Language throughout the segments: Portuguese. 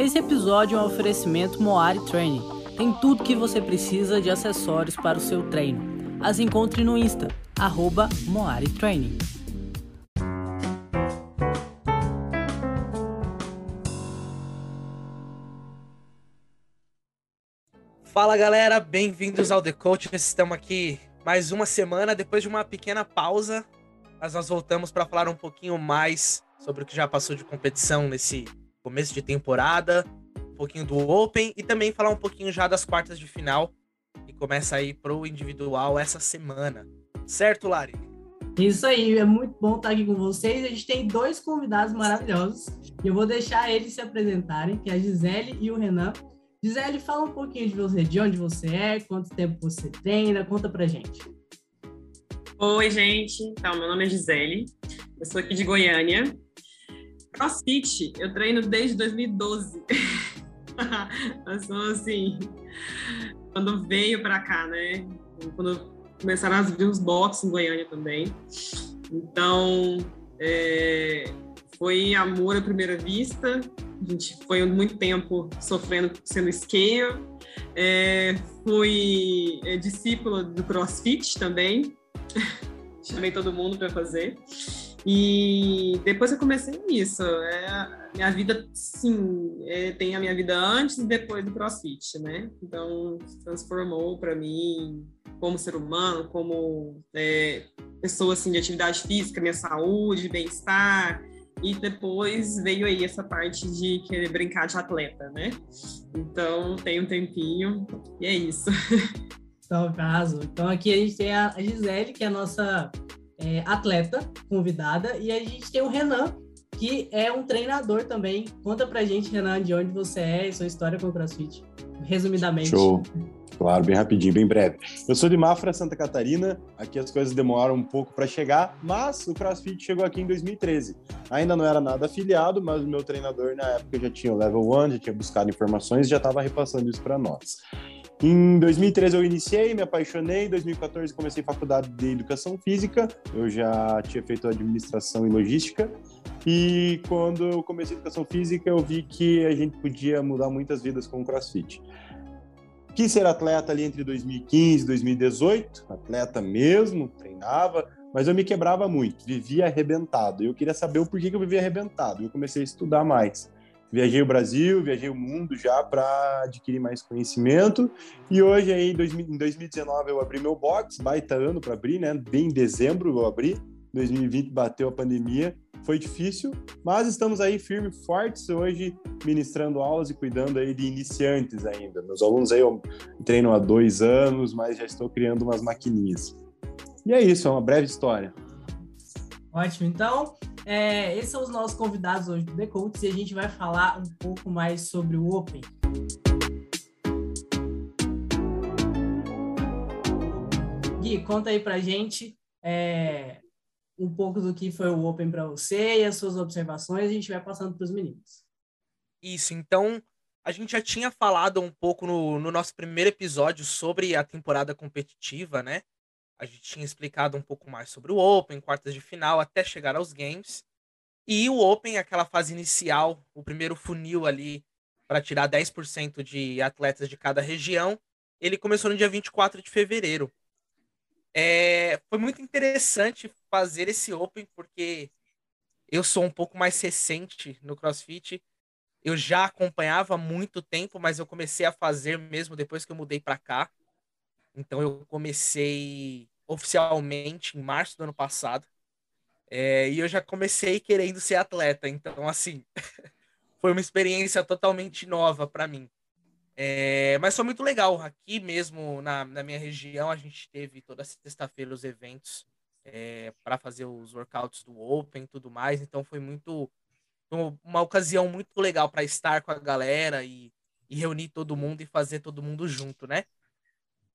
Esse episódio é um oferecimento Moari Training. Tem tudo que você precisa de acessórios para o seu treino. As encontre no Insta, arroba Moari Training. Fala galera, bem-vindos ao The Coach. Estamos aqui mais uma semana depois de uma pequena pausa, mas nós voltamos para falar um pouquinho mais sobre o que já passou de competição nesse começo de temporada, um pouquinho do Open e também falar um pouquinho já das quartas de final que começa aí pro individual essa semana. Certo, Lari? Isso aí, é muito bom estar aqui com vocês. A gente tem dois convidados maravilhosos e eu vou deixar eles se apresentarem, que é a Gisele e o Renan. Gisele, fala um pouquinho de você, de onde você é, quanto tempo você treina, conta pra gente. Oi, gente. Então, meu nome é Gisele, eu sou aqui de Goiânia. CrossFit, eu treino desde 2012. Nós somos assim, quando veio para cá, né? Quando começaram a vir os boxes em Goiânia também. Então, é, foi amor à primeira vista. A gente foi muito tempo sofrendo sendo scale. É, fui é, discípula do CrossFit também. Chamei todo mundo para fazer. E depois eu comecei nisso. É, minha vida, sim, é, tem a minha vida antes e depois do CrossFit, né? Então, transformou para mim como ser humano, como é, pessoa assim, de atividade física, minha saúde, bem-estar. E depois veio aí essa parte de querer brincar de atleta, né? Então, tem um tempinho e é isso. Então, caso. Então, aqui a gente tem a Gisele, que é a nossa é, atleta convidada, e a gente tem o Renan, que é um treinador também. Conta pra gente, Renan, de onde você é e sua história com o CrossFit, resumidamente. Show. Claro, bem rapidinho, bem breve. Eu sou de Mafra, Santa Catarina. Aqui as coisas demoraram um pouco para chegar, mas o CrossFit chegou aqui em 2013. Ainda não era nada afiliado, mas o meu treinador na época já tinha o level 1, já tinha buscado informações e já estava repassando isso para nós. Em 2013 eu iniciei, me apaixonei. Em 2014 comecei faculdade de educação física. Eu já tinha feito administração e logística. E quando eu comecei educação física, eu vi que a gente podia mudar muitas vidas com o CrossFit. Quis ser atleta ali entre 2015 e 2018, atleta mesmo, treinava, mas eu me quebrava muito, vivia arrebentado. Eu queria saber o porquê que eu vivia arrebentado. Eu comecei a estudar mais. Viajei o Brasil, viajei o mundo já para adquirir mais conhecimento. E hoje, aí, em 2019, eu abri meu box, baita ano para abrir, né? Bem em dezembro eu abri. 2020 bateu a pandemia foi difícil, mas estamos aí firmes, fortes hoje, ministrando aulas e cuidando aí de iniciantes ainda. Meus alunos aí eu treino há dois anos, mas já estou criando umas maquininhas. E é isso, é uma breve história. Ótimo, então, é, esses são os nossos convidados hoje do The e a gente vai falar um pouco mais sobre o Open. Gui, conta aí pra gente é, um pouco do que foi o Open para você e as suas observações, a gente vai passando para os meninos. Isso, então a gente já tinha falado um pouco no, no nosso primeiro episódio sobre a temporada competitiva, né? A gente tinha explicado um pouco mais sobre o Open, quartas de final, até chegar aos games. E o Open, aquela fase inicial, o primeiro funil ali para tirar 10% de atletas de cada região, ele começou no dia 24 de fevereiro. É, foi muito interessante fazer esse Open, porque eu sou um pouco mais recente no CrossFit. Eu já acompanhava há muito tempo, mas eu comecei a fazer mesmo depois que eu mudei para cá. Então eu comecei oficialmente em março do ano passado. É, e eu já comecei querendo ser atleta. Então, assim, foi uma experiência totalmente nova para mim. É, mas foi muito legal. Aqui mesmo na, na minha região, a gente teve toda sexta-feira os eventos é, para fazer os workouts do Open e tudo mais. Então foi muito uma ocasião muito legal para estar com a galera e, e, reunir todo mundo e fazer todo mundo junto, né?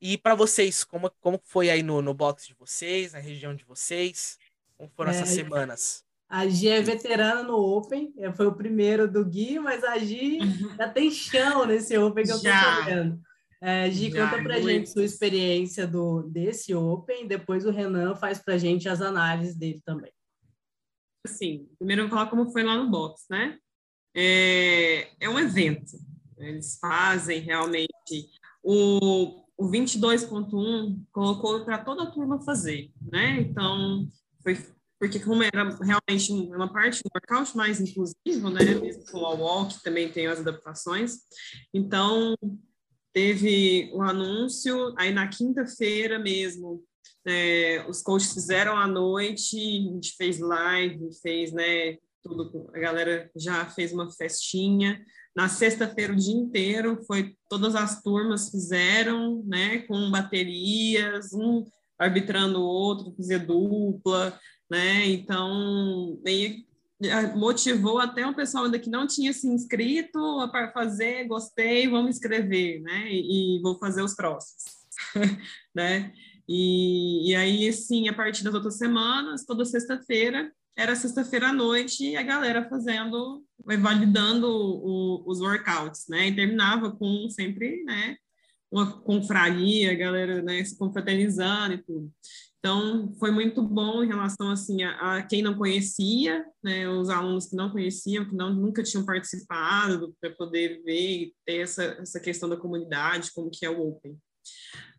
E para vocês, como, como foi aí no, no box de vocês, na região de vocês? Como foram é, essas semanas? A Gi é veterana no Open, é, foi o primeiro do Gui, mas a Gi já tem chão nesse Open que eu tô sabendo. É, Gi, já, conta pra muito. gente sua experiência do, desse Open, depois o Renan faz pra gente as análises dele também. Sim, primeiro eu vou falar como foi lá no box, né? é, é um evento. Eles fazem realmente. O, o 22.1 colocou para toda a turma fazer, né? Então, foi porque como era realmente uma parte do workout mais inclusivo, né? Mesmo com o walk também tem as adaptações. Então, teve o anúncio, aí na quinta-feira mesmo, é, os coaches fizeram à noite, a gente fez live, fez, né, tudo, a galera já fez uma festinha. Na sexta-feira o dia inteiro foi todas as turmas fizeram, né, com baterias, um arbitrando o outro, fazer dupla, né? Então, motivou até um pessoal ainda que não tinha se inscrito para fazer, gostei, vamos escrever, né? E, e vou fazer os próximos, né? E, e aí, assim, a partir das outras semanas, toda sexta-feira, era sexta-feira à noite, a galera fazendo, validando o, os workouts, né? E terminava com sempre, né? Uma confraria, a galera né, se confraternizando e tudo. Então, foi muito bom em relação assim a, a quem não conhecia, né, os alunos que não conheciam, que não, nunca tinham participado, para poder ver e ter essa, essa questão da comunidade, como que é o Open.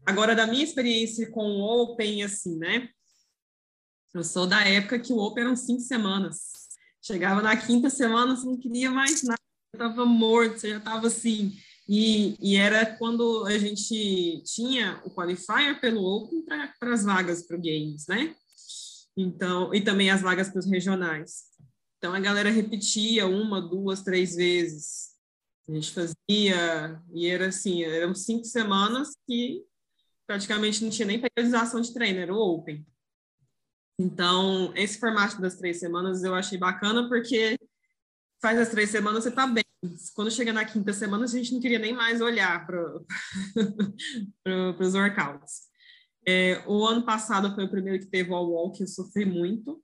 Agora, da minha experiência com o Open, assim, né, eu sou da época que o Open eram cinco semanas. Chegava na quinta semana, você não queria mais nada, estava morto, você já estava assim, e, e, era quando a gente tinha o qualifier pelo Open para as vagas para o Games, né? Então, e também as vagas para os regionais. Então a galera repetia uma, duas, três vezes. A gente fazia, e era assim, eram cinco semanas que praticamente não tinha nem periodização de treino, era o Open. Então, esse formato das três semanas eu achei bacana, porque faz as três semanas você tá bem. Quando chega na quinta semana, a gente não queria nem mais olhar para pro, os workouts. É, o ano passado foi o primeiro que teve o walk, eu sofri muito,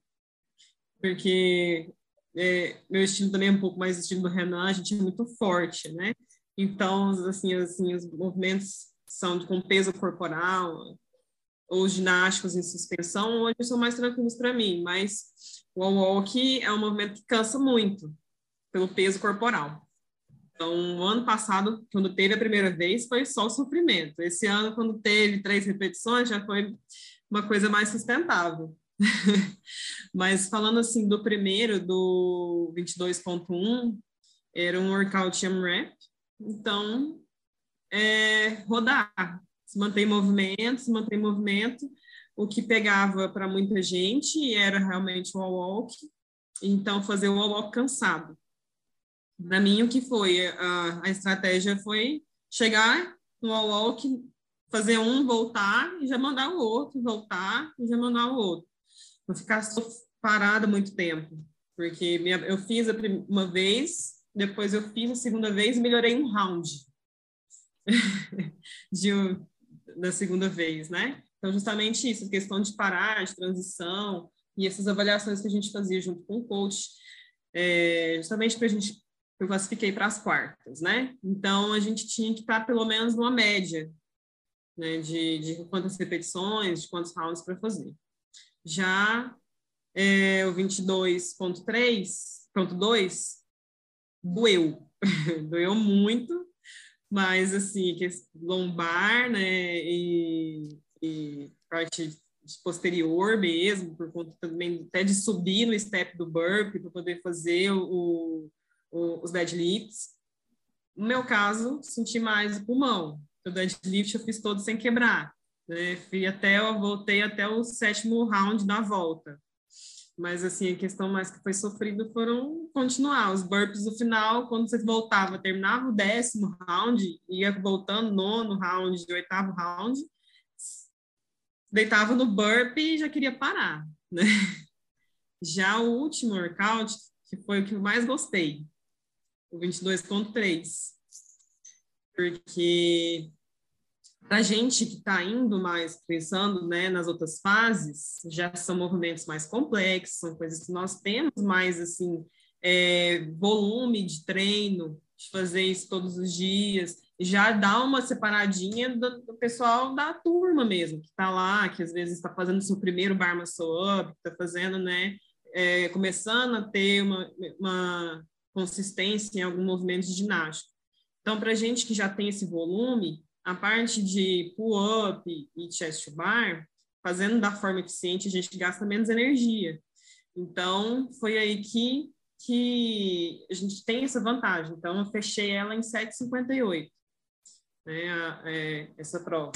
porque é, meu estilo também é um pouco mais estilo do Renan, a gente é muito forte, né? Então, assim, assim os movimentos são com peso corporal, ou ginásticos em suspensão, hoje são mais tranquilos para mim, mas o walk é um movimento que cansa muito pelo peso corporal. Então, o ano passado, quando teve a primeira vez, foi só sofrimento. Esse ano, quando teve três repetições, já foi uma coisa mais sustentável. Mas falando assim do primeiro, do 22.1, era um workout AMRAP. Então, é rodar, se manter em movimento, se manter em movimento. O que pegava para muita gente era realmente o wall walk. Então, fazer o wall walk cansado. Para mim, o que foi? A, a estratégia foi chegar no walk, fazer um, voltar e já mandar o outro, voltar e já mandar o outro. Não ficar parada muito tempo. Porque minha, eu fiz a primeira, uma vez, depois eu fiz a segunda vez e melhorei um round de, da segunda vez, né? Então, justamente isso, questão de parar, de transição, e essas avaliações que a gente fazia junto com o coach, é, justamente para a gente eu classifiquei para as quartas, né? Então, a gente tinha que estar pelo menos numa média né, de, de quantas repetições, de quantos rounds para fazer. Já é, o 22.3.2 doeu, doeu muito, mas assim, lombar, né, e, e parte posterior mesmo, por conta também até de subir no step do burp para poder fazer o, os deadlifts. No meu caso, senti mais o pulmão. O deadlift eu fiz todo sem quebrar. Né? Fui até, eu voltei até o sétimo round da volta. Mas, assim, a questão mais que foi sofrida foram continuar. Os burpees no final, quando você voltava, terminava o décimo round, ia voltando nono round, oitavo round, deitava no burpee e já queria parar, né? Já o último workout, que foi o que eu mais gostei, o 22.3. Porque para a gente que está indo mais pensando né, nas outras fases, já são movimentos mais complexos, são coisas que nós temos mais assim é, volume de treino, de fazer isso todos os dias, já dá uma separadinha do, do pessoal da turma mesmo, que está lá, que às vezes está fazendo seu primeiro bar up, está fazendo, né, é, começando a ter uma, uma consistência em algum movimento de ginástica. Então, para gente que já tem esse volume, a parte de pull-up e chest bar, fazendo da forma eficiente, a gente gasta menos energia. Então, foi aí que, que a gente tem essa vantagem. Então, eu fechei ela em 7,58, né, é, essa prova.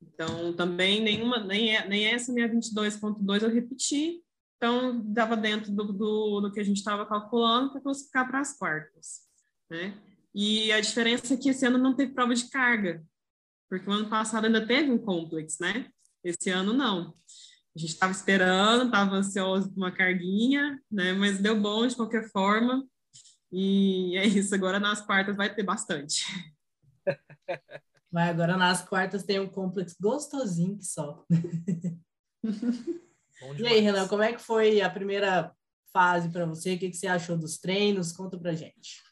Então, também nenhuma, nem, é, nem essa minha 22.2 eu repeti. Então, dava dentro do, do, do que a gente estava calculando para classificar para as quartas, né? E a diferença é que esse ano não teve prova de carga, porque o ano passado ainda teve um complexo, né? Esse ano não. A gente estava esperando, estava ansioso por uma carguinha, né? Mas deu bom de qualquer forma. E é isso, agora nas quartas vai ter bastante. Vai, agora nas quartas tem um complexo gostosinho que só. e aí, Renan, como é que foi a primeira fase para você? O que, que você achou dos treinos? Conta pra gente.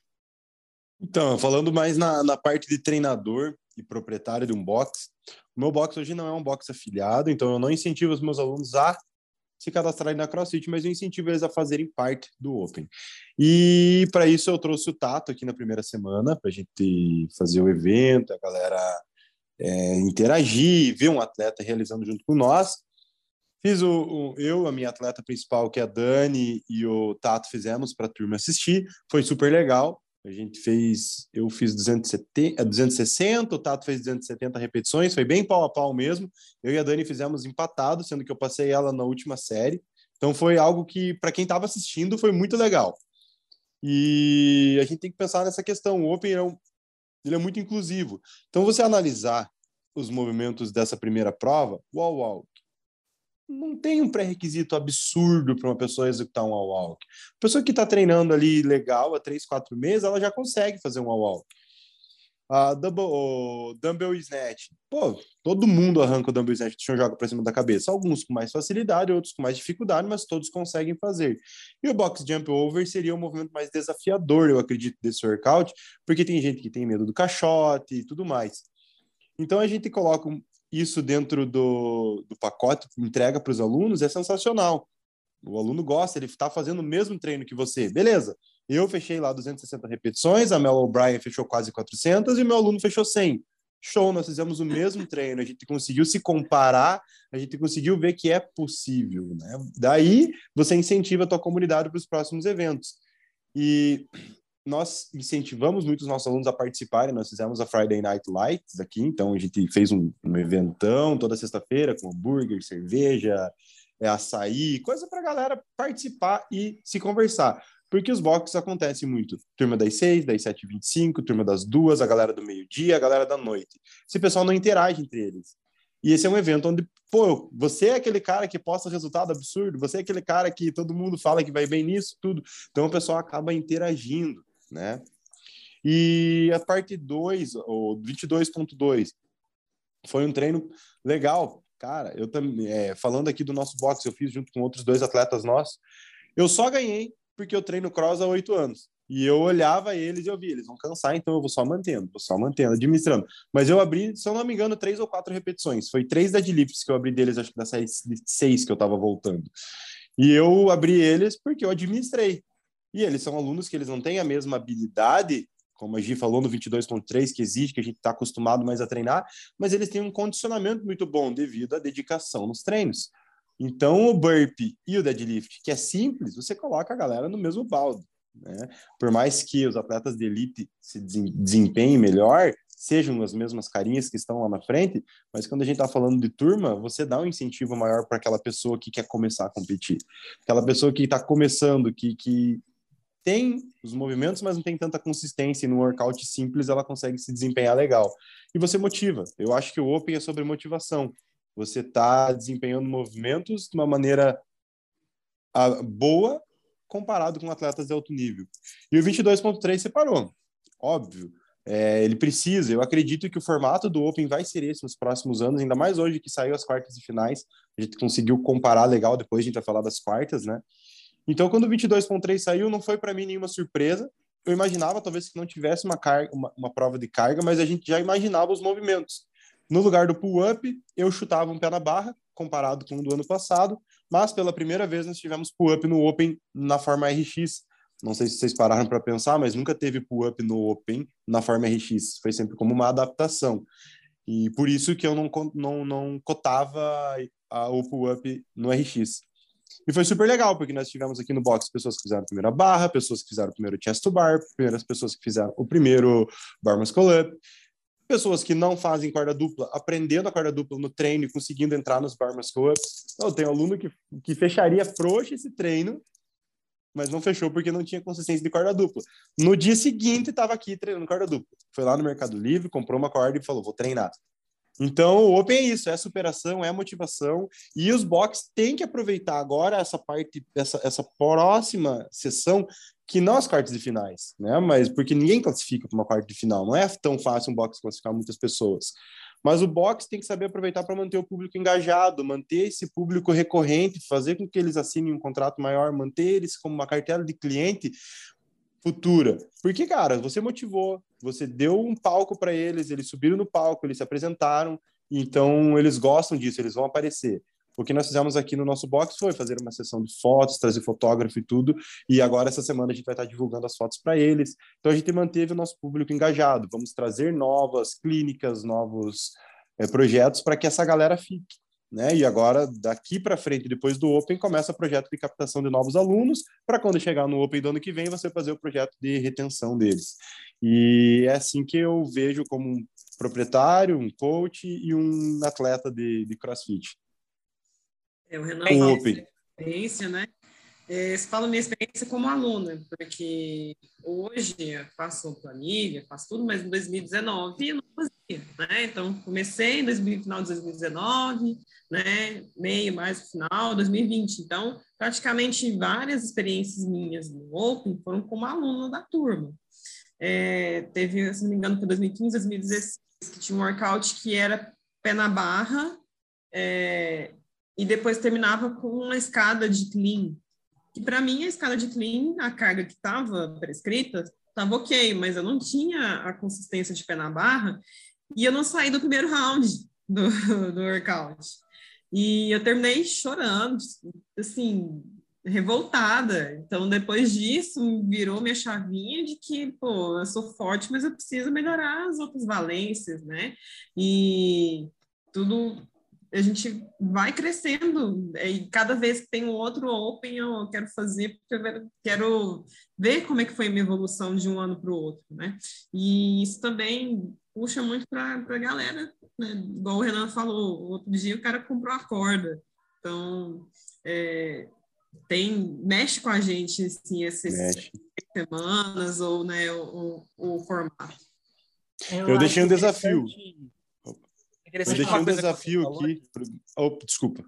Então, falando mais na, na parte de treinador e proprietário de um box, o meu box hoje não é um box afiliado, então eu não incentivo os meus alunos a se cadastrarem na CrossFit, mas eu incentivo eles a fazerem parte do Open. E para isso eu trouxe o Tato aqui na primeira semana, para a gente fazer o evento, a galera é, interagir, ver um atleta realizando junto com nós. Fiz o, o, eu, a minha atleta principal, que é a Dani, e o Tato fizemos para a turma assistir. Foi super legal. A gente fez, eu fiz 270, 260, é, o Tato fez 270 repetições, foi bem pau a pau mesmo. Eu e a Dani fizemos empatado, sendo que eu passei ela na última série. Então foi algo que, para quem estava assistindo, foi muito legal. E a gente tem que pensar nessa questão. O Open é um, ele é muito inclusivo. Então, você analisar os movimentos dessa primeira prova, wall walk, não tem um pré-requisito absurdo para uma pessoa executar um walk. A pessoa que está treinando ali legal há três, quatro meses, ela já consegue fazer um walk. A double, o dumbbell snatch. Pô, todo mundo arranca o dumbbell snatch e joga para cima da cabeça. Alguns com mais facilidade, outros com mais dificuldade, mas todos conseguem fazer. E o box jump over seria o movimento mais desafiador, eu acredito, desse workout, porque tem gente que tem medo do caixote e tudo mais. Então a gente coloca isso dentro do, do pacote, entrega para os alunos, é sensacional. O aluno gosta, ele está fazendo o mesmo treino que você. Beleza, eu fechei lá 260 repetições, a Mel O'Brien fechou quase 400 e meu aluno fechou 100. Show, nós fizemos o mesmo treino, a gente conseguiu se comparar, a gente conseguiu ver que é possível. Né? Daí você incentiva a tua comunidade para os próximos eventos. E nós incentivamos muitos nossos alunos a participarem. Nós fizemos a Friday Night Lights aqui, então a gente fez um, um eventão toda sexta-feira com hambúrguer, cerveja, é, açaí, coisa para a galera participar e se conversar. Porque os boxes acontecem muito. Turma das 6, das 7 e 25, turma das duas, a galera do meio-dia, a galera da noite. Esse pessoal não interage entre eles. E esse é um evento onde, pô, você é aquele cara que posta resultado absurdo, você é aquele cara que todo mundo fala que vai bem nisso, tudo. Então o pessoal acaba interagindo né? E a parte 2, ou 22.2, foi um treino legal. Cara, eu também, é, falando aqui do nosso boxe, eu fiz junto com outros dois atletas nossos. Eu só ganhei porque eu treino cross há oito anos. E eu olhava eles e eu via, eles vão cansar, então eu vou só mantendo, vou só mantendo, administrando. Mas eu abri, se eu não me engano, três ou quatro repetições. Foi três deadlifts que eu abri deles, acho que da série seis que eu tava voltando. E eu abri eles porque eu administrei. E eles são alunos que eles não têm a mesma habilidade, como a Gi falou no 22.3, que exige, que a gente está acostumado mais a treinar, mas eles têm um condicionamento muito bom devido à dedicação nos treinos. Então, o burpee e o deadlift, que é simples, você coloca a galera no mesmo balde. Né? Por mais que os atletas de elite se desempenhem melhor, sejam as mesmas carinhas que estão lá na frente, mas quando a gente está falando de turma, você dá um incentivo maior para aquela pessoa que quer começar a competir. Aquela pessoa que está começando, que, que tem os movimentos, mas não tem tanta consistência. E no workout simples, ela consegue se desempenhar legal. E você motiva. Eu acho que o Open é sobre motivação. Você está desempenhando movimentos de uma maneira ah, boa comparado com atletas de alto nível. E o 22.3 separou. Óbvio. É, ele precisa, eu acredito que o formato do Open vai ser esse nos próximos anos, ainda mais hoje que saiu as quartas e finais, a gente conseguiu comparar legal, depois a gente vai falar das quartas, né? Então, quando o 22.3 saiu, não foi para mim nenhuma surpresa. Eu imaginava, talvez, que não tivesse uma, carga, uma, uma prova de carga, mas a gente já imaginava os movimentos. No lugar do pull-up, eu chutava um pé na barra, comparado com o do ano passado, mas pela primeira vez nós tivemos pull-up no Open na forma RX, Não sei se vocês pararam para pensar, mas nunca teve pull-up no Open na forma RX. Foi sempre como uma adaptação. E por isso que eu não, não, não cotava o pull-up no RX. E foi super legal, porque nós tivemos aqui no box pessoas que fizeram a primeira barra, pessoas que fizeram o primeiro chest to bar, primeiras pessoas que fizeram o primeiro bar muscle up, pessoas que não fazem corda dupla, aprendendo a corda dupla no treino e conseguindo entrar nos bar muscle ups. Eu tenho aluno que, que fecharia frouxo esse treino, mas não fechou porque não tinha consistência de corda dupla. No dia seguinte, estava aqui treinando corda dupla. Foi lá no Mercado Livre, comprou uma corda e falou: vou treinar. Então, o Open é isso, é superação, é motivação, e os box têm que aproveitar agora essa parte, essa, essa próxima sessão, que não as quartas de finais, né? Mas porque ninguém classifica para uma quarta de final, não é tão fácil um box classificar muitas pessoas. Mas o box tem que saber aproveitar para manter o público engajado, manter esse público recorrente, fazer com que eles assinem um contrato maior, manter eles como uma cartela de cliente futura. Porque, cara, você motivou, você deu um palco para eles, eles subiram no palco, eles se apresentaram, então eles gostam disso, eles vão aparecer. O que nós fizemos aqui no nosso box foi fazer uma sessão de fotos, trazer fotógrafo e tudo, e agora essa semana a gente vai estar divulgando as fotos para eles. Então a gente manteve o nosso público engajado. Vamos trazer novas clínicas, novos é, projetos para que essa galera fique. Né? E agora, daqui para frente, depois do Open, começa o projeto de captação de novos alunos, para quando chegar no Open do ano que vem, você fazer o projeto de retenção deles. E é assim que eu vejo como um proprietário, um coach e um atleta de, de CrossFit. É, o Renan o Open. experiência, né? É, falo minha experiência como aluna, porque hoje eu faço planilha, faço tudo, mas em 2019 eu não fazia, né? Então, comecei em 2000, final de 2019, né? Meio mais final, 2020. Então, praticamente várias experiências minhas no Open foram como aluna da turma. É, teve, se não me engano, foi 2015, 2016, que tinha um workout que era pé na barra, é, e depois terminava com uma escada de clean. Que para mim, a escada de clean, a carga que estava prescrita, estava ok, mas eu não tinha a consistência de pé na barra e eu não saí do primeiro round do, do workout. E eu terminei chorando, assim, revoltada. Então, depois disso, virou minha chavinha de que, pô, eu sou forte, mas eu preciso melhorar as outras valências, né? E tudo a gente vai crescendo e cada vez que tem um outro Open eu quero fazer porque eu quero ver como é que foi a minha evolução de um ano para o outro, né? E isso também puxa muito para a galera, né? Igual o Renan falou, outro dia o cara comprou a corda, então é, tem mexe com a gente assim essas semanas ou né o, o, o formato. Eu, eu deixei um desafio. Eu deixei um desafio aqui. Pro... Oh, desculpa.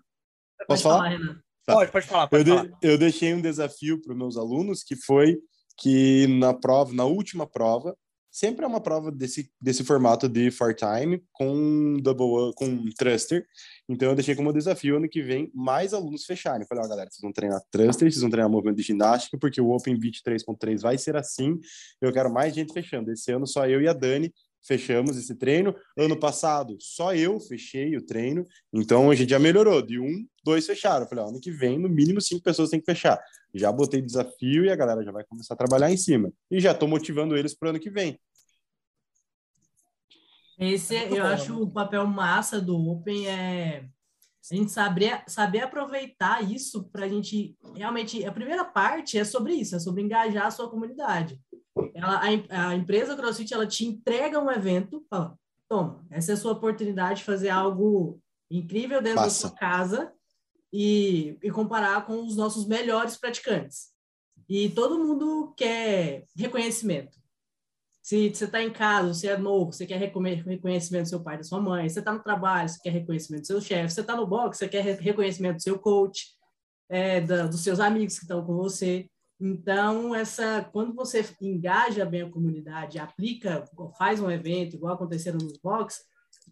Posso falar? falar tá. Pode, pode falar. Pode eu, falar. De, eu deixei um desafio para os meus alunos que foi que na prova, na última prova, sempre é uma prova desse, desse formato de four time com double com thruster. Então eu deixei como desafio ano que vem mais alunos fecharem. Eu falei, ó, oh, galera, vocês vão treinar thruster, vocês vão treinar movimento de ginástica, porque o Open Beat 3.3 vai ser assim. Eu quero mais gente fechando. Esse ano só eu e a Dani fechamos esse treino. Ano passado, só eu fechei o treino, então a gente já melhorou. De um, dois fecharam. Eu falei, ó, ano que vem, no mínimo, cinco pessoas têm que fechar. Já botei desafio e a galera já vai começar a trabalhar em cima. E já estou motivando eles para o ano que vem. Esse, eu acho o papel massa do Open é a gente saber, saber aproveitar isso para a gente realmente. A primeira parte é sobre isso, é sobre engajar a sua comunidade. Ela, a, a empresa CrossFit ela te entrega um evento, fala, toma, essa é a sua oportunidade de fazer algo incrível dentro da sua casa e, e comparar com os nossos melhores praticantes. E todo mundo quer reconhecimento. Se você está em casa, você é novo, você quer reconhecimento do seu pai, da sua mãe, você está no trabalho, você quer reconhecimento do seu chefe, você está no box, você quer reconhecimento do seu coach, é, da, dos seus amigos que estão com você. Então, essa, quando você engaja bem a comunidade, aplica, faz um evento, igual aconteceram nos box,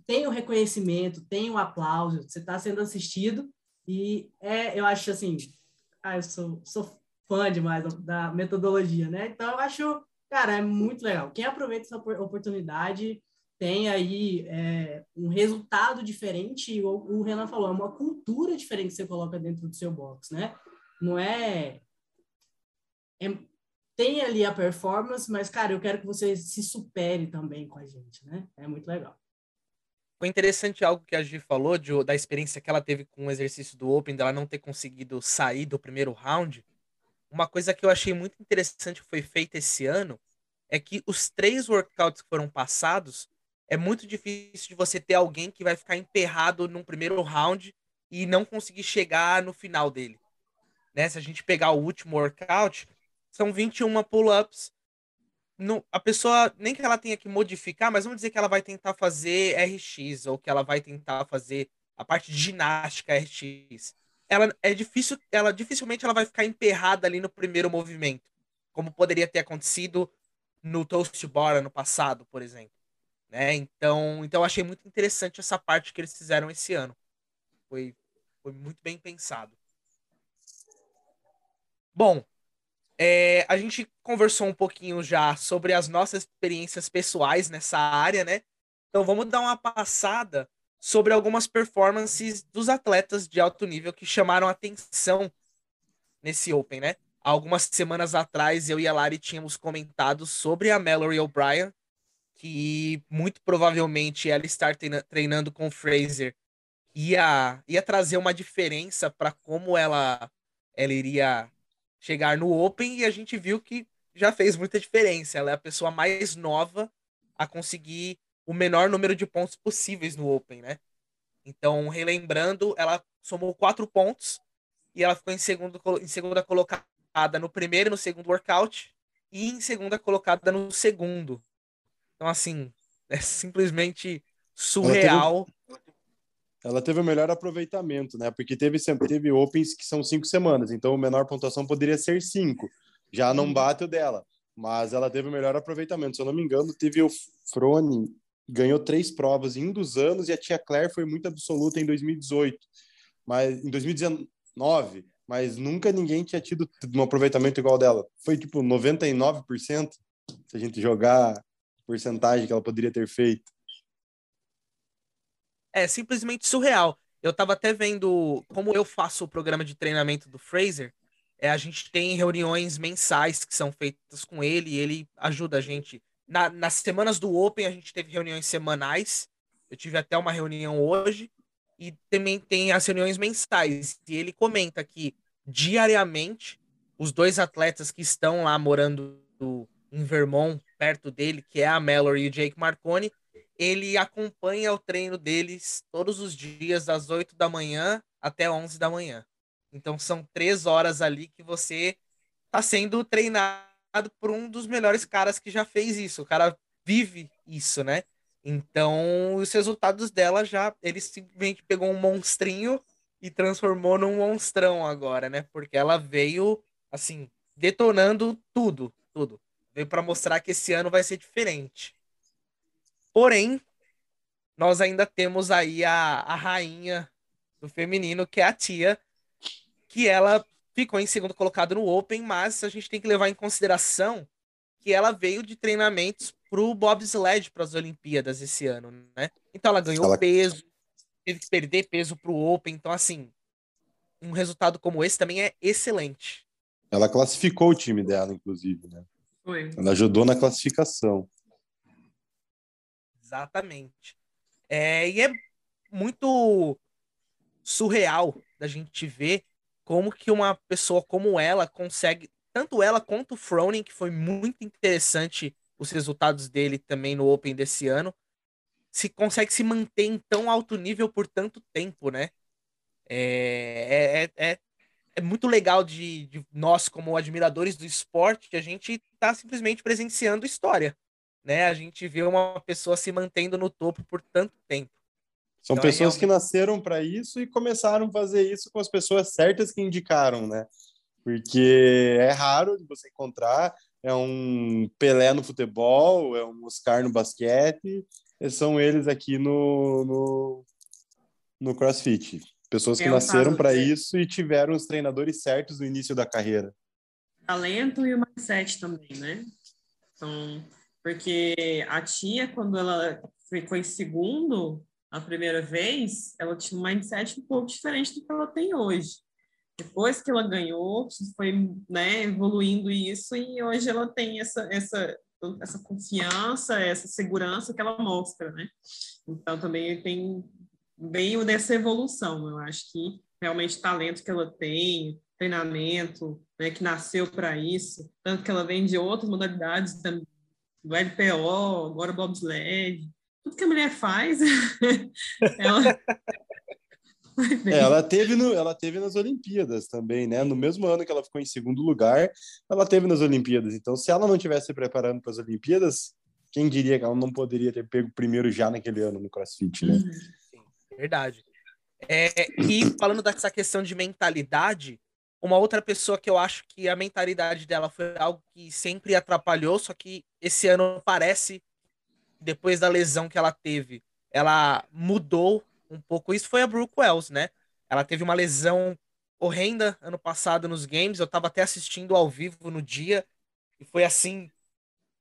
tem o reconhecimento, tem o aplauso, você está sendo assistido e é, eu acho assim, ah, eu sou, sou fã demais da metodologia, né? Então, eu acho, cara, é muito legal. Quem aproveita essa oportunidade tem aí é, um resultado diferente, o, o Renan falou, é uma cultura diferente que você coloca dentro do seu box, né? Não é tem ali a performance, mas, cara, eu quero que você se supere também com a gente, né? É muito legal. Foi interessante algo que a Gi falou de, da experiência que ela teve com o exercício do Open, dela não ter conseguido sair do primeiro round. Uma coisa que eu achei muito interessante que foi feita esse ano é que os três workouts que foram passados é muito difícil de você ter alguém que vai ficar emperrado num primeiro round e não conseguir chegar no final dele. Né? Se a gente pegar o último workout, são 21 pull-ups. A pessoa, nem que ela tenha que modificar, mas vamos dizer que ela vai tentar fazer RX, ou que ela vai tentar fazer a parte de ginástica RX. Ela é difícil, ela dificilmente ela vai ficar emperrada ali no primeiro movimento, como poderia ter acontecido no Toast Bar no passado, por exemplo. Né? Então, então achei muito interessante essa parte que eles fizeram esse ano. Foi, foi muito bem pensado. Bom, é, a gente conversou um pouquinho já sobre as nossas experiências pessoais nessa área, né? Então vamos dar uma passada sobre algumas performances dos atletas de alto nível que chamaram atenção nesse Open, né? Algumas semanas atrás eu e a Lari tínhamos comentado sobre a Mallory O'Brien, que muito provavelmente ela estar treinando com o Fraser ia, ia trazer uma diferença para como ela, ela iria chegar no Open e a gente viu que já fez muita diferença. Ela é a pessoa mais nova a conseguir o menor número de pontos possíveis no Open, né? Então, relembrando, ela somou quatro pontos e ela ficou em, segundo, em segunda colocada no primeiro e no segundo workout e em segunda colocada no segundo. Então, assim, é simplesmente surreal. Ela teve, ela teve o melhor aproveitamento, né? Porque teve, teve Opens que são cinco semanas, então a menor pontuação poderia ser cinco. Já não uhum. bate o dela, mas ela teve o melhor aproveitamento. Se eu não me engano, teve o Frone, ganhou três provas em um dos anos, e a Tia Claire foi muito absoluta em 2018. Mas em 2019, mas nunca ninguém tinha tido um aproveitamento igual dela. Foi tipo 99%, se a gente jogar porcentagem que ela poderia ter feito. É simplesmente surreal. Eu tava até vendo como eu faço o programa de treinamento do Fraser. É, a gente tem reuniões mensais que são feitas com ele e ele ajuda a gente. Na, nas semanas do Open, a gente teve reuniões semanais. Eu tive até uma reunião hoje. E também tem as reuniões mensais. E ele comenta que diariamente os dois atletas que estão lá morando em Vermont perto dele, que é a Mallory e o Jake Marconi, ele acompanha o treino deles todos os dias, das 8 da manhã até 11 da manhã. Então são três horas ali que você está sendo treinado por um dos melhores caras que já fez isso. O cara vive isso, né? Então os resultados dela já. Ele simplesmente pegou um monstrinho e transformou num monstrão agora, né? Porque ela veio, assim, detonando tudo, tudo. Veio para mostrar que esse ano vai ser diferente. Porém, nós ainda temos aí a, a rainha do feminino, que é a Tia, que ela ficou em segundo colocado no Open, mas a gente tem que levar em consideração que ela veio de treinamentos pro bobsled para as Olimpíadas esse ano, né? Então ela ganhou ela... peso, teve que perder peso pro Open, então assim, um resultado como esse também é excelente. Ela classificou o time dela, inclusive, né? Foi. Ela ajudou na classificação. Exatamente. É, e é muito surreal da gente ver como que uma pessoa como ela consegue, tanto ela quanto o Froning, que foi muito interessante os resultados dele também no Open desse ano, se consegue se manter em tão alto nível por tanto tempo, né? É, é, é, é muito legal de, de, nós, como admiradores do esporte, que a gente está simplesmente presenciando história. Né? A gente vê uma pessoa se mantendo no topo por tanto tempo. São então, pessoas é realmente... que nasceram para isso e começaram a fazer isso com as pessoas certas que indicaram, né? Porque é raro de você encontrar, é um Pelé no futebol, é um Oscar no basquete, são eles aqui no, no, no CrossFit. Pessoas que é nasceram para isso e tiveram os treinadores certos no início da carreira. Talento e o mindset também, né? Então, porque a tia, quando ela ficou em segundo a primeira vez, ela tinha um mindset um pouco diferente do que ela tem hoje. Depois que ela ganhou, foi né, evoluindo isso e hoje ela tem essa, essa, essa confiança, essa segurança que ela mostra, né? Então também tem bem dessa evolução. Eu acho que realmente talento que ela tem, treinamento, né, que nasceu para isso, tanto que ela vem de outras modalidades do LPO, agora bobsled, tudo que a mulher faz, ela... É, ela teve no, ela teve nas Olimpíadas também, né? No mesmo ano que ela ficou em segundo lugar, ela teve nas Olimpíadas. Então, se ela não tivesse se preparando para as Olimpíadas, quem diria que ela não poderia ter pego primeiro já naquele ano no CrossFit, né? Sim, verdade. É, e falando dessa questão de mentalidade, uma outra pessoa que eu acho que a mentalidade dela foi algo que sempre atrapalhou, só que esse ano parece, depois da lesão que ela teve, ela mudou um pouco. Isso foi a Brooke Wells, né? Ela teve uma lesão horrenda ano passado nos games. Eu tava até assistindo ao vivo no dia. E foi assim,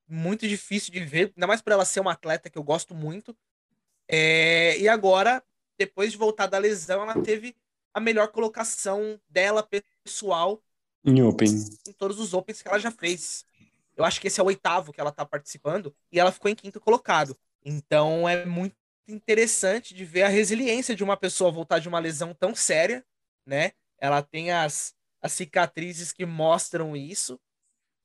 muito difícil de ver, ainda mais para ela ser uma atleta que eu gosto muito. É, e agora depois de voltar da lesão, ela teve a melhor colocação dela pessoal em Open. Em todos os Opens que ela já fez. Eu acho que esse é o oitavo que ela tá participando e ela ficou em quinto colocado. Então é muito interessante de ver a resiliência de uma pessoa voltar de uma lesão tão séria, né? Ela tem as, as cicatrizes que mostram isso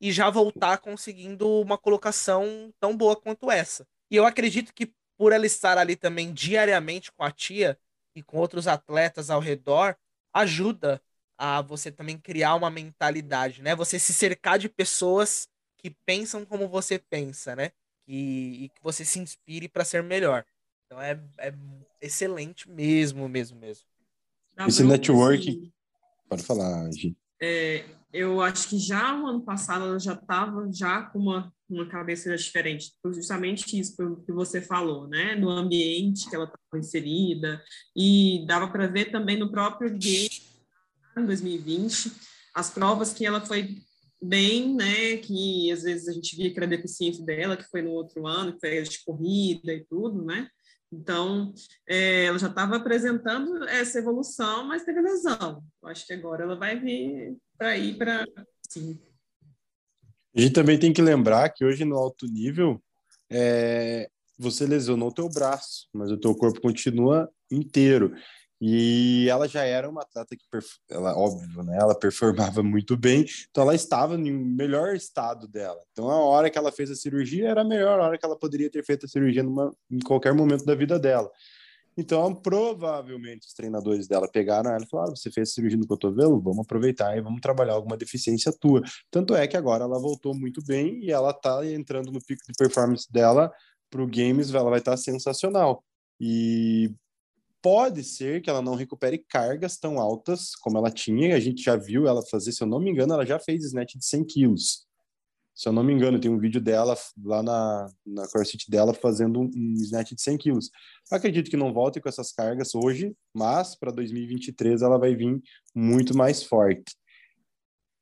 e já voltar conseguindo uma colocação tão boa quanto essa. E eu acredito que por ela estar ali também diariamente com a tia e com outros atletas ao redor, ajuda a você também criar uma mentalidade, né? Você se cercar de pessoas que pensam como você pensa, né? E, e que você se inspire para ser melhor. Então é, é excelente mesmo, mesmo, mesmo. Esse networking. Pode falar, Gi. É, eu acho que já o ano passado ela já estava já com uma, uma cabeça diferente, justamente isso que você falou, né? No ambiente que ela estava inserida, e dava para ver também no próprio game em 2020, as provas que ela foi bem, né? Que às vezes a gente via que era deficiência dela, que foi no outro ano, que foi de corrida e tudo, né? Então, é, ela já estava apresentando essa evolução, mas teve lesão. Eu acho que agora ela vai vir para ir para. A gente também tem que lembrar que hoje no alto nível é, você lesionou o teu braço, mas o teu corpo continua inteiro. E ela já era uma atleta que, ela, óbvio, né? Ela performava muito bem, então ela estava no melhor estado dela. Então a hora que ela fez a cirurgia era a melhor hora que ela poderia ter feito a cirurgia numa, em qualquer momento da vida dela. Então, provavelmente, os treinadores dela pegaram ela e falaram: ah, você fez cirurgia no cotovelo? Vamos aproveitar e vamos trabalhar alguma deficiência tua. Tanto é que agora ela voltou muito bem e ela está entrando no pico de performance dela para o Games, ela vai estar tá sensacional. E pode ser que ela não recupere cargas tão altas como ela tinha. A gente já viu ela fazer, se eu não me engano, ela já fez snatch de 100 quilos se eu não me engano, tem um vídeo dela lá na, na CrossFit dela fazendo um, um snatch de 100 quilos. Acredito que não volte com essas cargas hoje, mas para 2023 ela vai vir muito mais forte.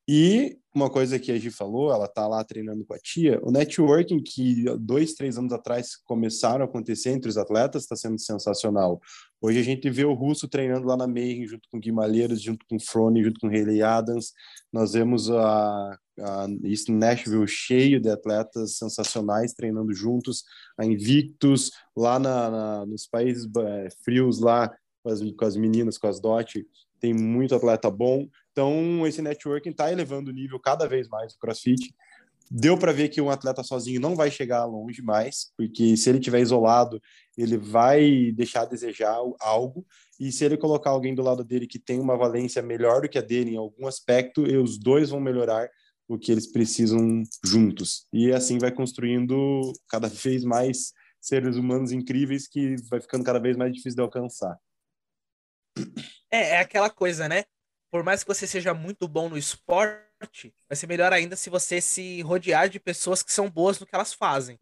E uma coisa que a Gi falou, ela tá lá treinando com a tia, o networking que dois, três anos atrás começaram a acontecer entre os atletas está sendo sensacional. Hoje a gente vê o Russo treinando lá na Mayhem, junto com Guimalheiros, junto com Frone, junto com Hayley Adams. Nós vemos a, a isso Nashville cheio de atletas sensacionais treinando juntos, a Invictus, lá na, na nos países é, frios lá, com as, com as meninas, com as DOT, tem muito atleta bom. Então, esse networking está elevando o nível cada vez mais do CrossFit. Deu para ver que um atleta sozinho não vai chegar longe mais, porque se ele estiver isolado, ele vai deixar a desejar algo. E se ele colocar alguém do lado dele que tem uma valência melhor do que a dele em algum aspecto, os dois vão melhorar o que eles precisam juntos. E assim vai construindo cada vez mais seres humanos incríveis que vai ficando cada vez mais difícil de alcançar. É, é aquela coisa, né? Por mais que você seja muito bom no esporte, vai ser melhor ainda se você se rodear de pessoas que são boas no que elas fazem.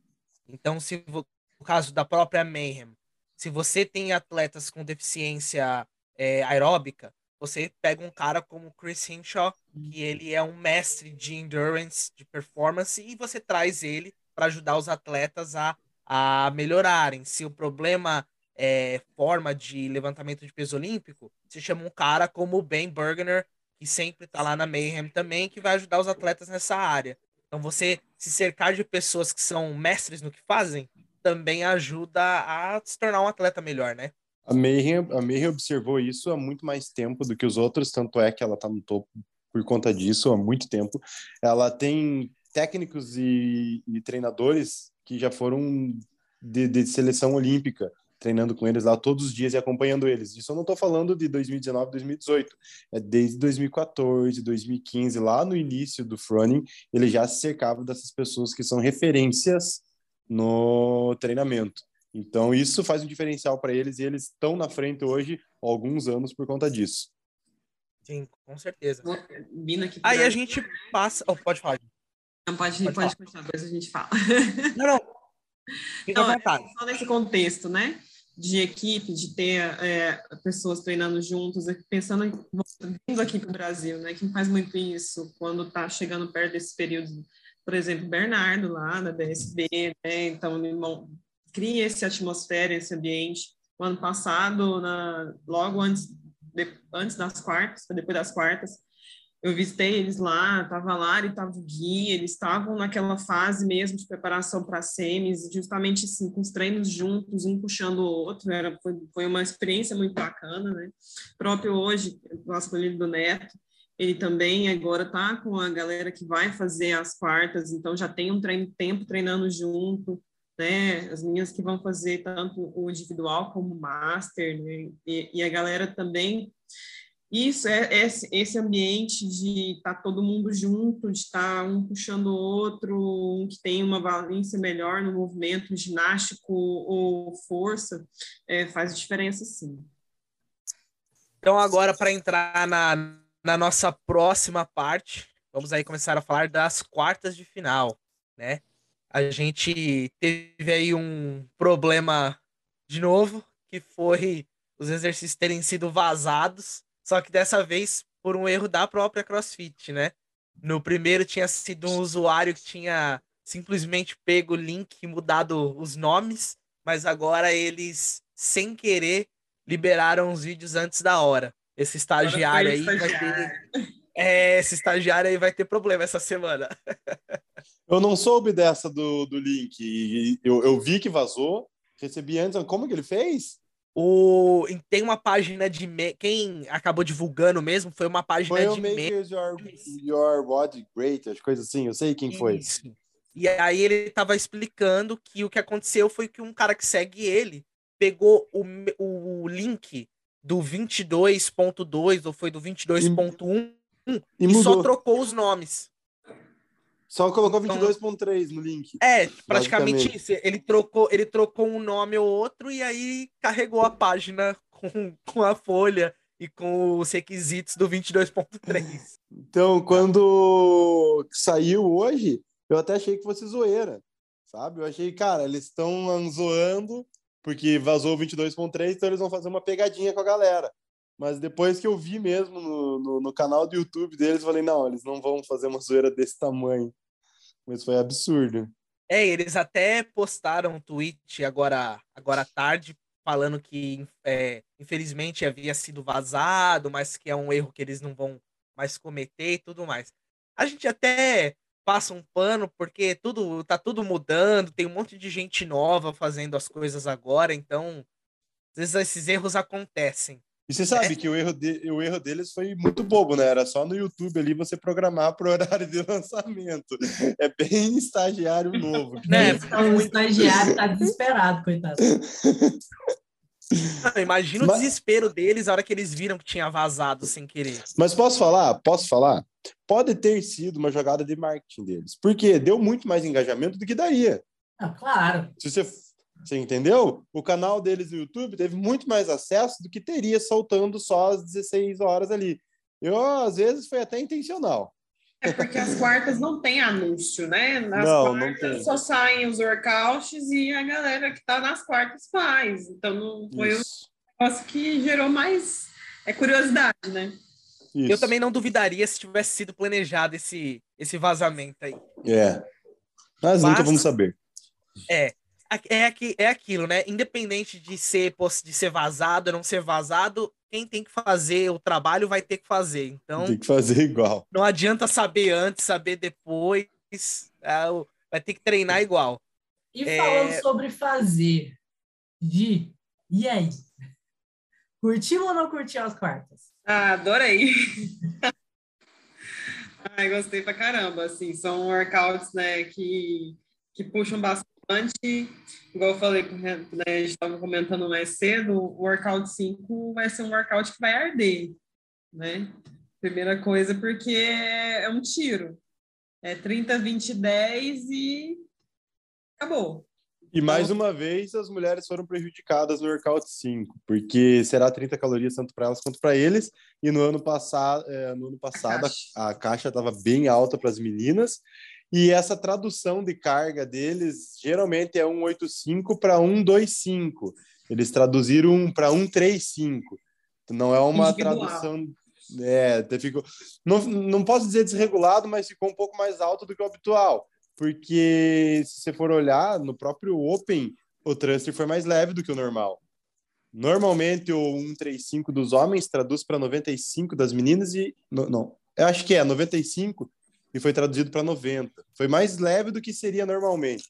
Então, se no caso da própria Mayhem, se você tem atletas com deficiência é, aeróbica, você pega um cara como Chris Hinshaw, que ele é um mestre de endurance, de performance, e você traz ele para ajudar os atletas a, a melhorarem. Se o problema é, forma de levantamento de peso olímpico, se chama um cara como o Ben Bergener, que sempre tá lá na Mayhem também, que vai ajudar os atletas nessa área. Então você se cercar de pessoas que são mestres no que fazem também ajuda a se tornar um atleta melhor, né? A Mayhem, a Mayhem observou isso há muito mais tempo do que os outros, tanto é que ela tá no topo por conta disso há muito tempo. Ela tem técnicos e, e treinadores que já foram de, de, seleção olímpica, treinando com eles lá todos os dias e acompanhando eles. Isso eu não estou falando de 2019, 2018, é desde 2014, 2015, lá no início do Froning, ele já se cercava dessas pessoas que são referências no treinamento. Então, isso faz um diferencial para eles e eles estão na frente hoje há alguns anos por conta disso. Sim, com certeza. Vindo aqui Aí a gente passa. Oh, pode falar. Não, pode, pode, pode continuar, depois a gente fala. Não, não. Fica não, à vontade. Só nesse contexto, né? De equipe, de ter é, pessoas treinando juntos, pensando em, vindo aqui para o Brasil, né? Quem faz muito isso quando está chegando perto desse período, por exemplo, Bernardo lá da DSB, né? Então, cria essa atmosfera, esse ambiente. O ano passado, na, logo antes de, antes das quartas, depois das quartas, eu visitei eles lá, estava lá, e estava o Gui, eles estavam naquela fase mesmo de preparação para semis, justamente assim, com os treinos juntos, um puxando o outro, era, foi, foi uma experiência muito bacana, né? Próprio hoje, o escolhido do Neto, ele também agora está com a galera que vai fazer as quartas, então já tem um treino, tempo treinando junto, né? As meninas que vão fazer tanto o individual como o master, né? E, e a galera também. Isso é, é esse ambiente de estar tá todo mundo junto, de estar tá um puxando o outro, um que tem uma valência melhor no movimento ginástico ou força, é, faz diferença sim. Então, agora, para entrar na, na nossa próxima parte, vamos aí começar a falar das quartas de final, né? a gente teve aí um problema de novo, que foi os exercícios terem sido vazados, só que dessa vez por um erro da própria CrossFit, né? No primeiro tinha sido um usuário que tinha simplesmente pego o link e mudado os nomes, mas agora eles, sem querer, liberaram os vídeos antes da hora. Esse estagiário aí vai ter. É, esse estagiário aí vai ter problema essa semana. Eu não soube dessa do, do link. Eu, eu vi que vazou, recebi antes. Como que ele fez? O, tem uma página de. Me... Quem acabou divulgando mesmo foi uma página foi de. Make your, your body great, as coisas assim. Eu sei quem foi. Isso. E aí ele tava explicando que o que aconteceu foi que um cara que segue ele pegou o, o link do 22.2 ou foi do 22.1 e, e, e só trocou os nomes. Só colocou 22.3 então, no link. É, praticamente isso. Ele trocou, ele trocou um nome ou outro e aí carregou a página com, com a folha e com os requisitos do 22.3. Então, quando saiu hoje, eu até achei que fosse zoeira, sabe? Eu achei, cara, eles estão zoando porque vazou o 22.3, então eles vão fazer uma pegadinha com a galera. Mas depois que eu vi mesmo no, no, no canal do YouTube deles, eu falei, não, eles não vão fazer uma zoeira desse tamanho. Mas foi absurdo. É, eles até postaram um tweet agora, agora à tarde falando que é, infelizmente havia sido vazado, mas que é um erro que eles não vão mais cometer e tudo mais. A gente até passa um pano porque tudo tá tudo mudando, tem um monte de gente nova fazendo as coisas agora, então às vezes esses erros acontecem. E você sabe é. que o erro, de, o erro deles foi muito bobo, né? Era só no YouTube ali você programar para o horário de lançamento. É bem estagiário novo. Né? O estagiário tá desesperado, coitado. imagina Mas... o desespero deles na hora que eles viram que tinha vazado sem querer. Mas posso falar? Posso falar? Pode ter sido uma jogada de marketing deles. Porque deu muito mais engajamento do que daria. Ah, claro. Se você você entendeu? O canal deles no YouTube teve muito mais acesso do que teria soltando só às 16 horas ali. Eu, às vezes, foi até intencional. É porque as quartas não tem anúncio, né? Nas não, quartas não só saem os workouts e a galera que está nas quartas faz. Então não foi Isso. um negócio que gerou mais é curiosidade, né? Isso. Eu também não duvidaria se tivesse sido planejado esse, esse vazamento aí. É. Mas, Mas nunca vamos saber. É é, é aquilo, né? Independente de ser, de ser vazado ou não ser vazado, quem tem que fazer o trabalho vai ter que fazer. Então. Tem que fazer igual. Não adianta saber antes, saber depois. É, vai ter que treinar igual. E falando é... sobre fazer, Gi, e aí? Curtiu ou não curtiu as quartas? Ah, adorei. Ai, gostei pra caramba, assim, são workouts, né, que, que puxam bastante, igual eu falei, né, a gente estava comentando mais cedo, o workout 5 vai ser um workout que vai arder, né, primeira coisa porque é um tiro, é 30, 20, 10 e acabou. E mais uma vez, as mulheres foram prejudicadas no workout 5, porque será 30 calorias tanto para elas quanto para eles. E no ano passado, é, no ano passado a caixa estava bem alta para as meninas. E essa tradução de carga deles geralmente é 185 para 125. Eles traduziram para 135. Não é uma Individual. tradução. É, ficou, não, não posso dizer desregulado, mas ficou um pouco mais alto do que o habitual porque se você for olhar no próprio Open, o thruster foi mais leve do que o normal. Normalmente o 135 dos homens traduz para 95 das meninas e não, não, eu acho que é 95 e foi traduzido para 90. Foi mais leve do que seria normalmente.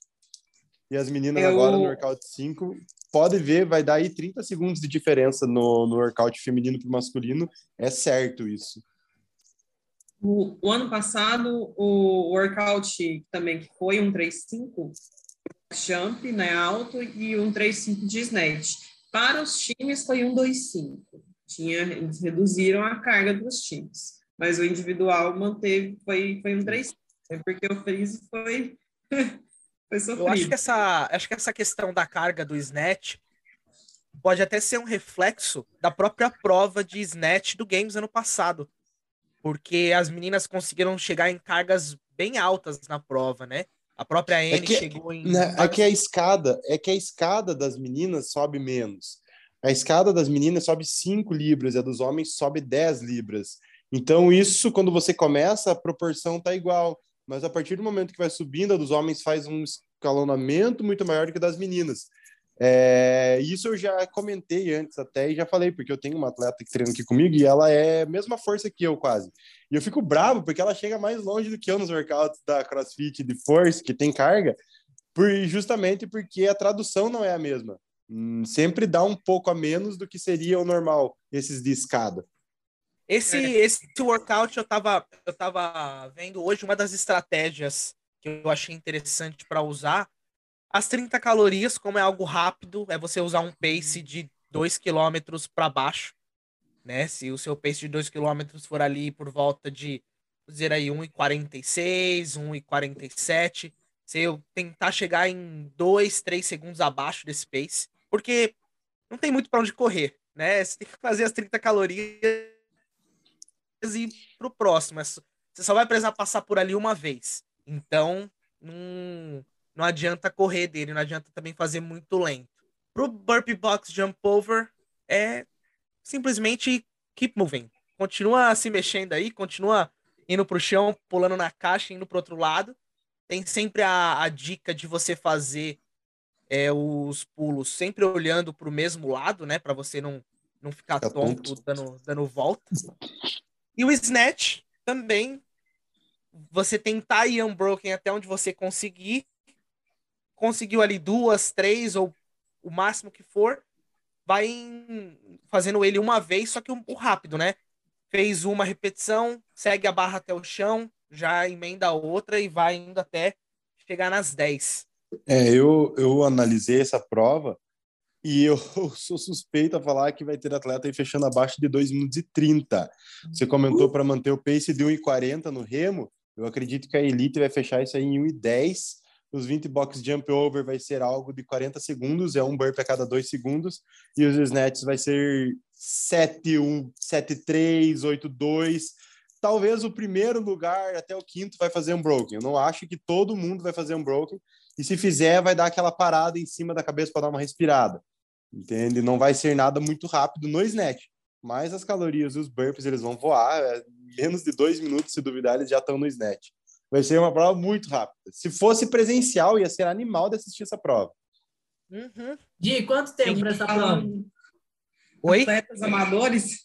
E as meninas eu... agora no workout 5, pode ver, vai dar aí 30 segundos de diferença no, no workout feminino para masculino. É certo isso. O, o, ano passado, o workout também que foi um 3.5 jump, né, alto, e um 3.5 de snatch. Para os times foi um 2.5. Tinha, eles reduziram a carga dos times, mas o individual manteve, foi, foi um 3.5, é porque o freeze foi, foi sofrido. Eu acho que, essa, acho que essa questão da carga do snatch pode até ser um reflexo da própria prova de snatch do Games ano passado porque as meninas conseguiram chegar em cargas bem altas na prova, né? A própria Anne é que, chegou em. Né, é que a escada, é que a escada das meninas sobe menos. A escada das meninas sobe 5 libras e a dos homens sobe 10 libras. Então, isso, quando você começa, a proporção tá igual. Mas a partir do momento que vai subindo, a dos homens faz um escalonamento muito maior do que das meninas. É, isso eu já comentei antes até e já falei, porque eu tenho uma atleta que treina aqui comigo e ela é a mesma força que eu quase. E eu fico bravo porque ela chega mais longe do que eu nos workouts da CrossFit de força, que tem carga, por, justamente porque a tradução não é a mesma. Hum, sempre dá um pouco a menos do que seria o normal, esses de escada. Esse, é. esse workout eu tava, eu tava vendo hoje uma das estratégias que eu achei interessante para usar as 30 calorias, como é algo rápido, é você usar um pace de 2 km para baixo, né? Se o seu pace de 2 km for ali por volta de, dizer aí, 1,46, 1,47, se eu tentar chegar em 2, 3 segundos abaixo desse pace, porque não tem muito para onde correr, né? Você tem que fazer as 30 calorias e pro próximo. Você só vai precisar passar por ali uma vez. Então, não, não adianta correr dele, não adianta também fazer muito lento. Pro Burpee Box Jump Over, é simplesmente keep moving. Continua se mexendo aí, continua indo pro chão, pulando na caixa, indo pro outro lado. Tem sempre a, a dica de você fazer é, os pulos sempre olhando pro mesmo lado, né? para você não, não ficar é tonto dando, dando volta. E o Snatch também, você tentar ir unbroken até onde você conseguir conseguiu ali duas, três ou o máximo que for, vai fazendo ele uma vez, só que o, o rápido, né? Fez uma repetição, segue a barra até o chão, já emenda a outra e vai indo até chegar nas 10. É, eu, eu analisei essa prova e eu sou suspeito a falar que vai ter atleta aí fechando abaixo de 2 minutos e 30. Você comentou para manter o pace de 1,40 no remo. Eu acredito que a Elite vai fechar isso aí em 1,10 os 20 box jump over vai ser algo de 40 segundos, é um burp a cada 2 segundos, e os snatches vai ser 7, 1, 7, 3, 8, 2. Talvez o primeiro lugar até o quinto vai fazer um broken. Eu não acho que todo mundo vai fazer um broken, e se fizer, vai dar aquela parada em cima da cabeça para dar uma respirada. Entende? Não vai ser nada muito rápido no snatch. Mas as calorias e os burps eles vão voar. É menos de dois minutos, se duvidar, eles já estão no snatch. Vai ser uma prova muito rápida. Se fosse presencial, ia ser animal de assistir essa prova. Uhum. Di, quanto tempo para essa prova? Oi? atletas amadores,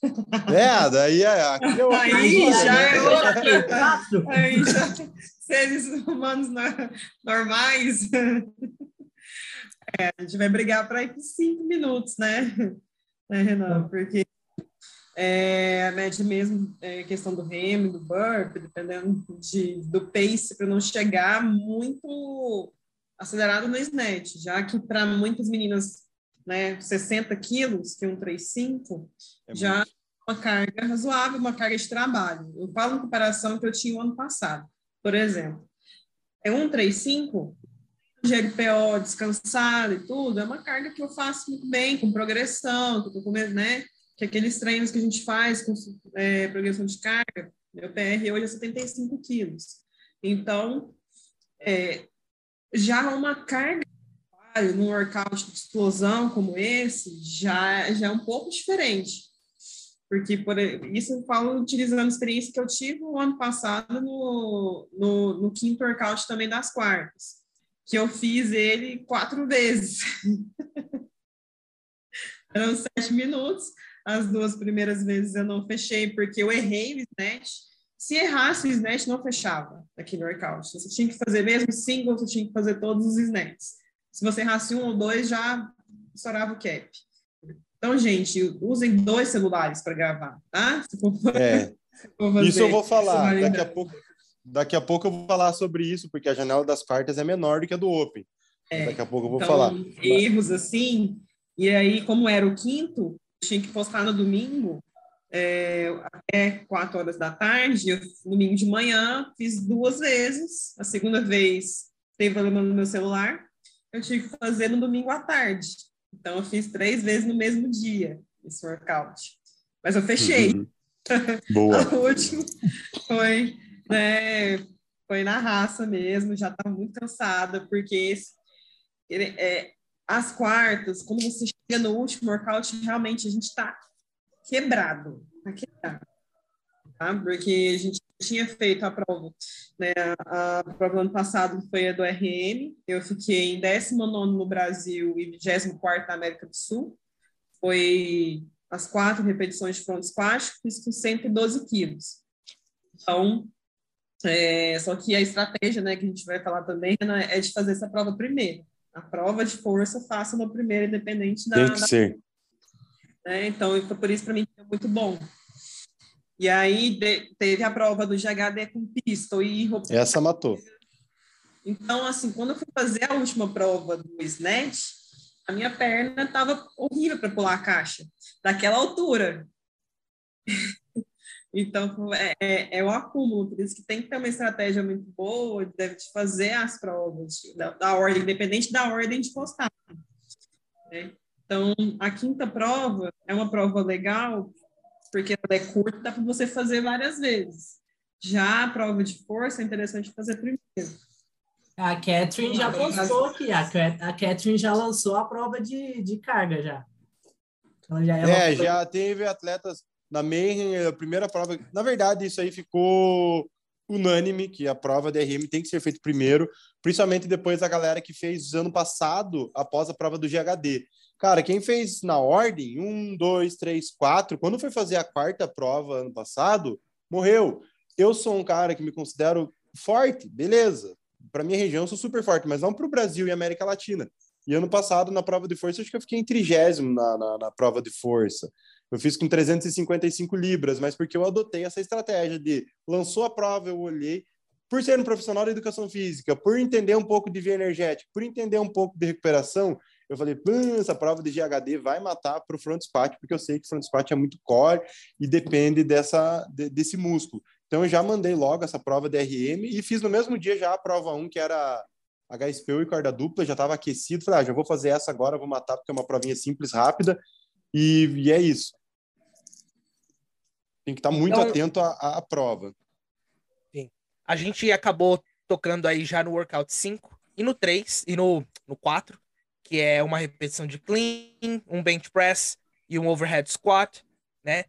É, daí é. Aqui eu aí já é outra. Quatro. Aí já, seres humanos no- normais. É, a gente vai brigar para ir por cinco minutos, né? Né, Renan? Porque é, a média mesmo, é, questão do remo, do burp, dependendo de, do pace, para não chegar muito acelerado no snatch, já que para muitas meninas, né, 60 quilos, que é um 3,5, É já é uma carga razoável, uma carga de trabalho. Eu falo em comparação que eu tinha o ano passado, por exemplo. É um 3,5, GLPO descansado e tudo, é uma carga que eu faço muito bem, com progressão, que eu tô comendo, né? Que aqueles treinos que a gente faz com é, progressão de carga, meu PR hoje é 75 quilos. Então, é, já uma carga num workout de explosão como esse, já, já é um pouco diferente. Porque por isso eu falo utilizando a experiência que eu tive o ano passado no, no, no quinto workout também das quartas, que eu fiz ele quatro vezes. Eram sete minutos, as duas primeiras vezes eu não fechei, porque eu errei o snatch. Se errasse o snatch, não fechava aqui no workout. Você tinha que fazer mesmo single, você tinha que fazer todos os snatches. Se você errasse um ou dois, já estourava o cap. Então, gente, usem dois celulares para gravar, tá? É, isso eu vou falar. Daqui a pouco, daqui a pouco eu vou falar sobre isso, porque a janela das quartas é menor do que a do Open. É, Daqui a pouco eu vou então, falar. erros assim. E aí, como era o quinto, tinha que postar no domingo, é, até quatro horas da tarde. Eu, domingo de manhã, fiz duas vezes. A segunda vez teve problema no meu celular. Eu tive que fazer no domingo à tarde. Então, eu fiz três vezes no mesmo dia esse workout. Mas eu fechei. Uhum. Boa. O último foi, né, foi na raça mesmo, já estava muito cansada, porque esse, ele- é, as quartas, quando você chega no último workout, realmente a gente está quebrado, tá quebrado, tá? Porque a gente tinha feito a prova, né, a, a prova ano passado foi a do RM, eu fiquei em 19 no Brasil e 24 na América do Sul, foi as quatro repetições de front squat, fiz com 112 quilos. Então, é, só que a estratégia, né, que a gente vai falar também, né, é de fazer essa prova primeiro. A prova de força faça no primeiro, independente da, Tem que da ser. né? Então, por isso para mim foi muito bom. E aí de- teve a prova do GHD com pistol e roupa. Essa matou. Então, assim, quando eu fui fazer a última prova do snatch, a minha perna estava horrível para pular a caixa, daquela altura. Então, é, é, é o acúmulo, por isso que tem que ter uma estratégia muito boa, deve de fazer as provas, da, da ordem, independente da ordem de postar. né? Então, a quinta prova é uma prova legal, porque ela é curta, dá para você fazer várias vezes. Já a prova de força é interessante fazer primeiro. A Catherine já postou aqui. A, a Catherine já lançou a prova de, de carga já. Então já é, É, já teve atletas na Mayhem, a primeira prova. Na verdade, isso aí ficou unânime que a prova de RM tem que ser feita primeiro, principalmente depois da galera que fez ano passado, após a prova do GHD. Cara, quem fez na ordem, um, dois, três, quatro, quando foi fazer a quarta prova ano passado, morreu. Eu sou um cara que me considero forte, beleza. Para minha região, eu sou super forte, mas não para o Brasil e América Latina. E ano passado, na prova de força, acho que eu fiquei em trigésimo na, na, na prova de força. Eu fiz com 355 libras, mas porque eu adotei essa estratégia de lançou a prova, eu olhei. Por ser um profissional da educação física, por entender um pouco de via energética, por entender um pouco de recuperação, eu falei, "Pã, essa prova de GHD vai matar para o front squat, porque eu sei que o front squat é muito core e depende dessa, de- desse músculo. Então eu já mandei logo essa prova de RM e fiz no mesmo dia já a prova 1, que era HSPU e corda dupla, já estava aquecido. Falei, ah, já vou fazer essa agora, vou matar, porque é uma provinha simples, rápida. E, e é isso. Tem que estar muito Então- atento à, à prova. A gente acabou tocando aí já no workout 5 e no 3 e no, no 4, que é uma repetição de clean, um bench press e um overhead squat, né?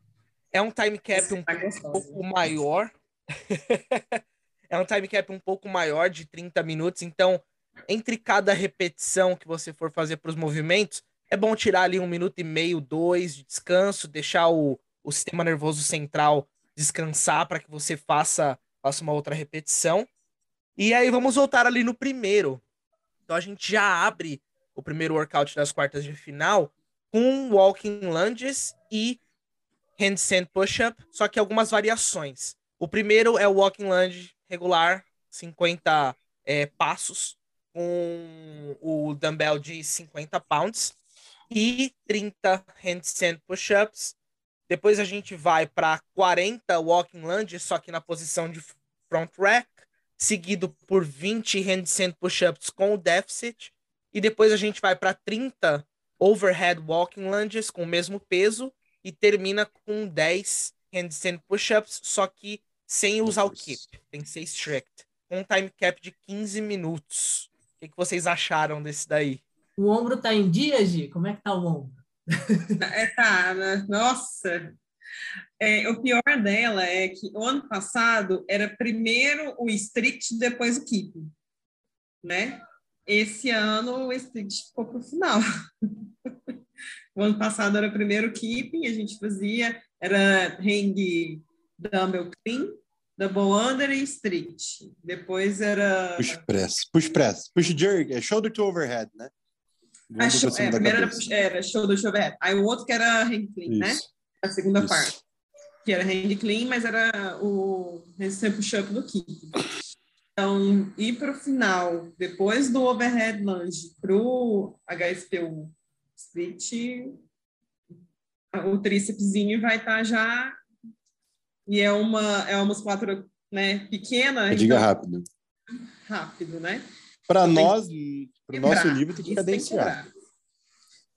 É um time cap um Tá gostosa. pouco maior. é um time cap um pouco maior, de 30 minutos. Então, entre cada repetição que você for fazer para os movimentos, é bom tirar ali um minuto e meio, dois de descanso, deixar o, o sistema nervoso central descansar para que você faça, faça uma outra repetição. E aí vamos voltar ali no primeiro. Então a gente já abre o primeiro workout das quartas de final com walking lunges e handstand push-up, só que algumas variações. O primeiro é o walking lunge regular, 50 é, passos, com o dumbbell de 50 pounds e 30 handstand push-ups. Depois a gente vai para 40 walking lunges, só que na posição de front rack, seguido por 20 handstand push-ups com o deficit. E depois a gente vai para 30 overhead walking lunges com o mesmo peso e termina com 10 handstand push-ups, só que sem usar o keep. Tem que ser strict. Com um time cap de 15 minutos. O que, que vocês acharam desse daí? O ombro tá em dia, Gi? Como é que tá o ombro? É, tá, né? nossa. É, o pior dela é que o ano passado era primeiro o strict, depois o keep, né? Esse ano o strict ficou para o final. o ano passado era primeiro keeping, a gente fazia, era hang dumbbell clean, double under e strict. Depois era... Push press, push press, push jerk, é shoulder to overhead, né? A show, é, a primeira era, era shoulder to overhead. Aí o outro que era hang clean, né? Isso. né? A segunda Isso. parte. Que era hand clean, mas era o handstand push-up do keep. Então, ir para o final, depois do overhead lunge para o HSPU split, o trícepszinho vai estar tá já. E é uma, é uma musculatura né, pequena. Diga então, rápido. Rápido, né? Para nós, para o nosso livro, tem que cadenciar. Tem que,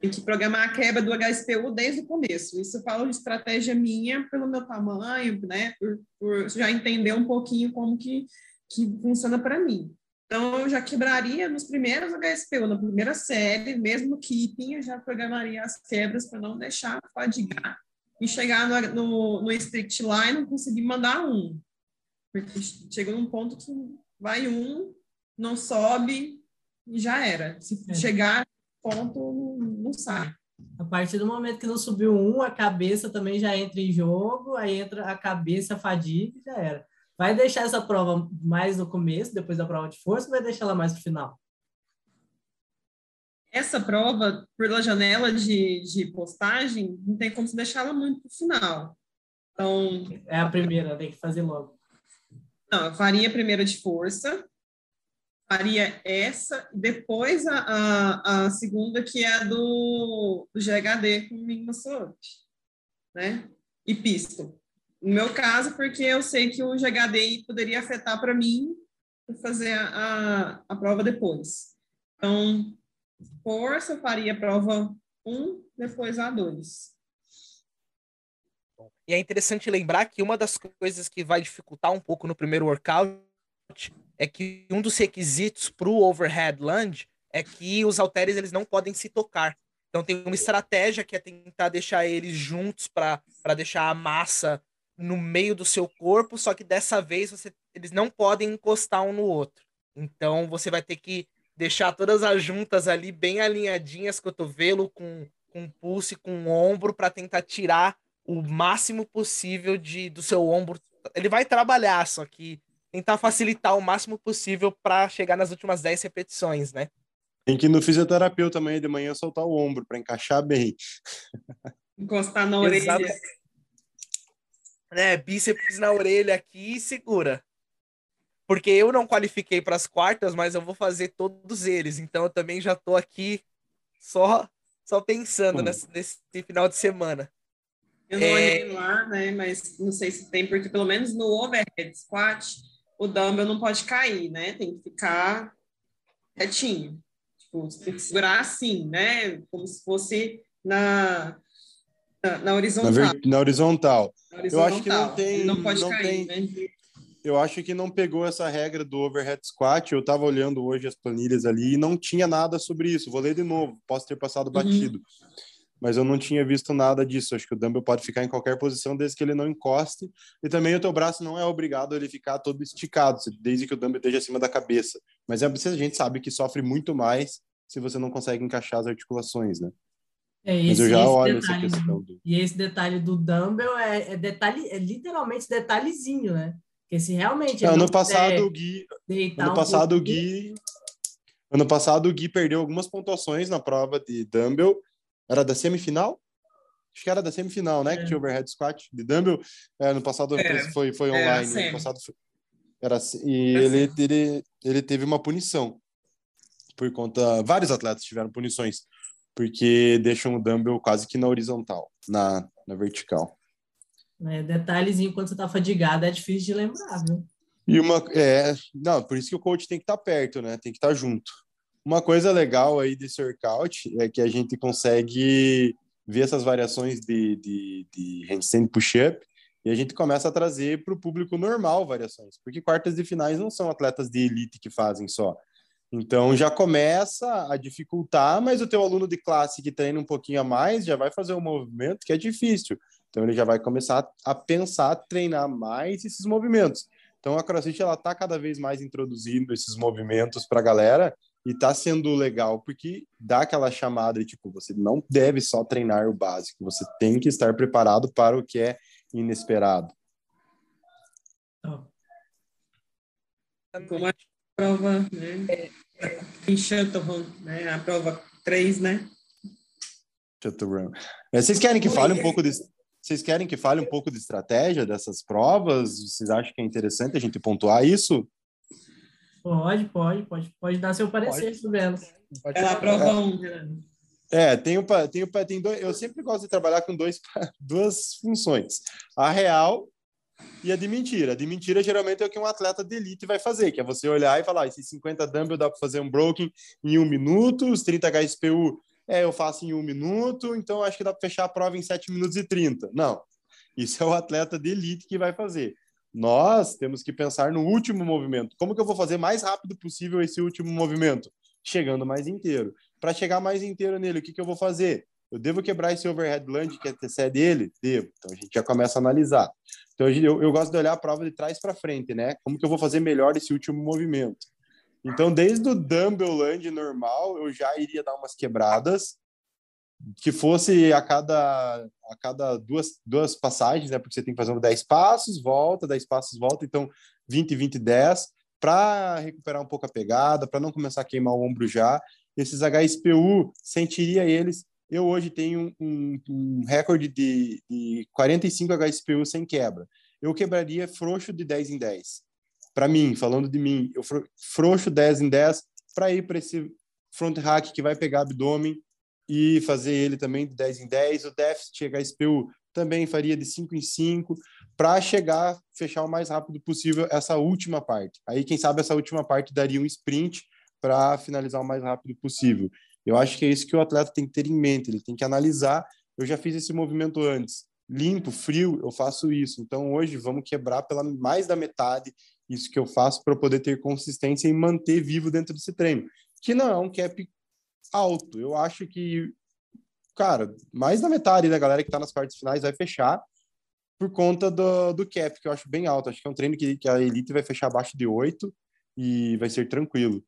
tem que programar a quebra do HSPU desde o começo. Isso eu falo de estratégia minha, pelo meu tamanho, né? Por, por já entender um pouquinho como que que funciona para mim. Então, eu já quebraria nos primeiros HSPU, na primeira série, mesmo keeping, eu já programaria as quebras para não deixar fadigar e chegar no, no, no strict line e não conseguir mandar um. Porque chega num ponto que vai um, não sobe já era. Se é. chegar ponto, não, sai. A partir do momento que não subiu um, a cabeça também já entra em jogo, aí entra a cabeça, a fadiga e já era. Vai deixar essa prova mais no começo, depois da prova de força, ou vai deixar ela mais no final? Essa prova, pela janela de, de postagem, não tem como deixar ela muito para o final. Então, é a primeira, tem que fazer logo. Não, eu faria a primeira de força, faria essa, depois a, a, a segunda, que é a do, do GHD com Minima Up, né? E pistol. No meu caso, porque eu sei que o GHDI poderia afetar para mim fazer a, a, a, prova depois. Então, força, faria a prova 1, depois a 2. E é interessante lembrar que uma das coisas que vai dificultar um pouco no primeiro workout é que um dos requisitos para o overhead lunge é que os halteres eles não podem se tocar. Então tem uma estratégia que é tentar deixar eles juntos para deixar a massa no meio do seu corpo, só que dessa vez você, eles não podem encostar um no outro. Então você vai ter que deixar todas as juntas ali bem alinhadinhas, cotovelo com, com pulso e com ombro, para tentar tirar o máximo possível de, do seu ombro. Ele vai trabalhar, só que tentar facilitar o máximo possível para chegar nas últimas 10 repetições, né? Tem que ir no fisioterapeuta amanhã de manhã soltar o ombro para encaixar bem. Encostar na orelha. Exato né, bíceps na orelha aqui e segura. Porque eu não qualifiquei para as quartas, mas eu vou fazer todos eles. Então eu também já tô aqui só só pensando nesse, nesse, final de semana. Eu não é... olhei lá, né? Mas não sei se tem, porque pelo menos no overhead squat, o dumbbell não pode cair, né? Tem que ficar retinho. Tipo, você tem que segurar assim, né? Como se fosse na, na, na horizontal. Na, ver... na horizontal. Eu acho que não tem. Não pode não cair, tem, né? Eu acho que não pegou essa regra do overhead squat. Eu estava olhando hoje as planilhas ali e não tinha nada sobre isso. Vou ler de novo, posso ter passado uhum. batido. Uhum. Mas eu não tinha visto nada disso. Acho que o dumbbell pode ficar em qualquer posição desde que ele não encoste. E também o teu braço não é obrigado a ele ficar todo esticado, desde que o dumbbell esteja acima da cabeça. Mas é, a gente sabe que sofre muito mais se você não consegue encaixar as articulações, né? É, Mas esse, eu já olho essa detalhe, questão do. E esse detalhe do dumbbell é, é detalhe, é literalmente detalhezinho, né? Porque se realmente É, ele ano não passado, o Gui, ano um passado o Gui. Ano passado o Gui perdeu algumas pontuações na prova de dumbbell. Era da semifinal? Acho que era da semifinal, né? É. Que tinha overhead squat de dumbbell. É, ano passado Era. foi, foi Era online. Ano passado foi... Era, assim, e Era ele, ele, ele teve uma punição. Por conta. Vários atletas tiveram punições. Porque deixam o dumbbell quase que na horizontal, na, na vertical. né, detalhezinho quando você tá fadigado é difícil de lembrar, viu? E uma. É, não, por isso que o coach tem que estar perto, né? Tem que estar junto. Uma coisa legal aí desse workout é que a gente consegue ver essas variações de, de, de handstand push-up e a gente começa a trazer para o público normal variações, porque quartas de finais não são atletas de elite que fazem só. Então já começa a dificultar, mas o teu aluno de classe que treina um pouquinho a mais já vai fazer um movimento que é difícil. Então ele já vai começar a pensar, treinar mais esses movimentos. Então a CrossFit ela tá cada vez mais introduzindo esses movimentos para a galera e tá sendo legal porque dá aquela chamada de tipo, você não deve só treinar o básico, você tem que estar preparado para o que é inesperado. Como a prova, né? Em Shuttle, né? A prova 3, né? É, Vocês querem que fale um pouco de vocês querem que fale um pouco de estratégia dessas provas? Vocês acham que é interessante a gente pontuar isso? Pode, pode, pode, pode dar seu parecer Pode. É sobre elas. Pode Ela falar. prova 1, Renan. É, tem o pa- tem o pa- tem dois, eu sempre gosto de trabalhar com dois, duas funções. A real e a de mentira. A de mentira geralmente é o que um atleta de elite vai fazer, que é você olhar e falar, "Ah, esses 50 dumbbell dá para fazer um broken em um minuto, os 30 HSPU é, eu faço em um minuto, então acho que dá para fechar a prova em 7 minutos e 30. Não, isso é o atleta de elite que vai fazer. Nós temos que pensar no último movimento. Como que eu vou fazer mais rápido possível esse último movimento? Chegando mais inteiro. Para chegar mais inteiro nele, o que, que eu vou fazer? Eu devo quebrar esse overhead lunge que antecede ele? Devo. Então a gente já começa a analisar. Então eu, eu gosto de olhar a prova de trás para frente, né? Como que eu vou fazer melhor esse último movimento? Então, desde o dumbbell lunge normal, eu já iria dar umas quebradas que fosse a cada a cada duas, duas passagens, né? Porque você tem que fazer 10 passos, volta, 10 passos, volta, então 20, 20, 10, para recuperar um pouco a pegada, para não começar a queimar o ombro já. Esses HSPU, sentiria eles. Eu hoje tenho um, um recorde de, de 45 HSPU sem quebra. Eu quebraria frouxo de 10 em 10. Para mim, falando de mim, eu fro- frouxo 10 em 10 para ir para esse front hack que vai pegar abdômen e fazer ele também de 10 em 10. O déficit HSPU também faria de 5 em 5 para chegar, fechar o mais rápido possível essa última parte. Aí, quem sabe, essa última parte daria um sprint para finalizar o mais rápido possível. Eu acho que é isso que o atleta tem que ter em mente, ele tem que analisar. Eu já fiz esse movimento antes, limpo, frio, eu faço isso. Então, hoje, vamos quebrar pela mais da metade isso que eu faço para poder ter consistência e manter vivo dentro desse treino, que não é um cap alto. Eu acho que, cara, mais da metade da galera que está nas partes finais vai fechar por conta do, do cap, que eu acho bem alto. Acho que é um treino que, que a elite vai fechar abaixo de 8 e vai ser tranquilo.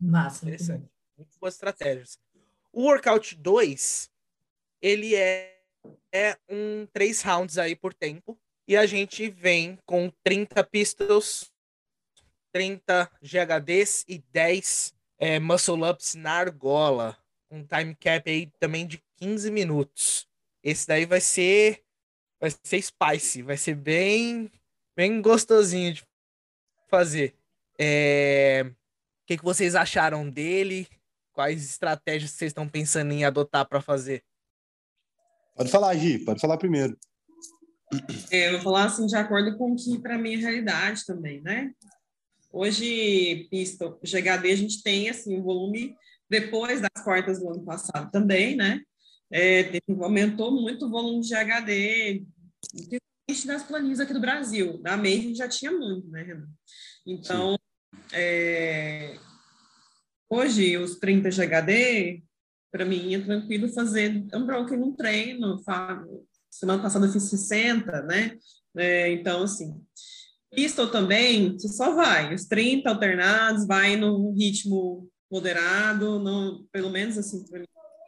Massa. Interessante. Muito boas estratégias. O workout 2, ele é, é um três rounds aí por tempo. E a gente vem com 30 pistols, 30 GHDs e 10 é, muscle ups na argola. Um time cap aí também de 15 minutos. Esse daí vai ser vai ser spicy, vai ser bem bem gostosinho de fazer. É, O que, que vocês acharam dele? Quais estratégias vocês estão pensando em adotar para fazer? Pode falar, Gi, pode falar primeiro. É, Eu vou falar assim, de acordo com o que para mim é realidade também, né? Hoje, pista GHD, a gente tem assim, um volume depois das quartas do ano passado também, né? É, teve- aumentou muito o volume de GHD, principalmente das planilhas aqui do Brasil. Da MEI a gente já tinha muito, né, Renan? Então, é, hoje, os 30 GHD, para mim, é tranquilo fazer unbroken no treino, semana passada eu fiz 60, né? É, então, assim, pistol também, você só vai, os 30 alternados, vai no ritmo moderado, não, pelo menos assim,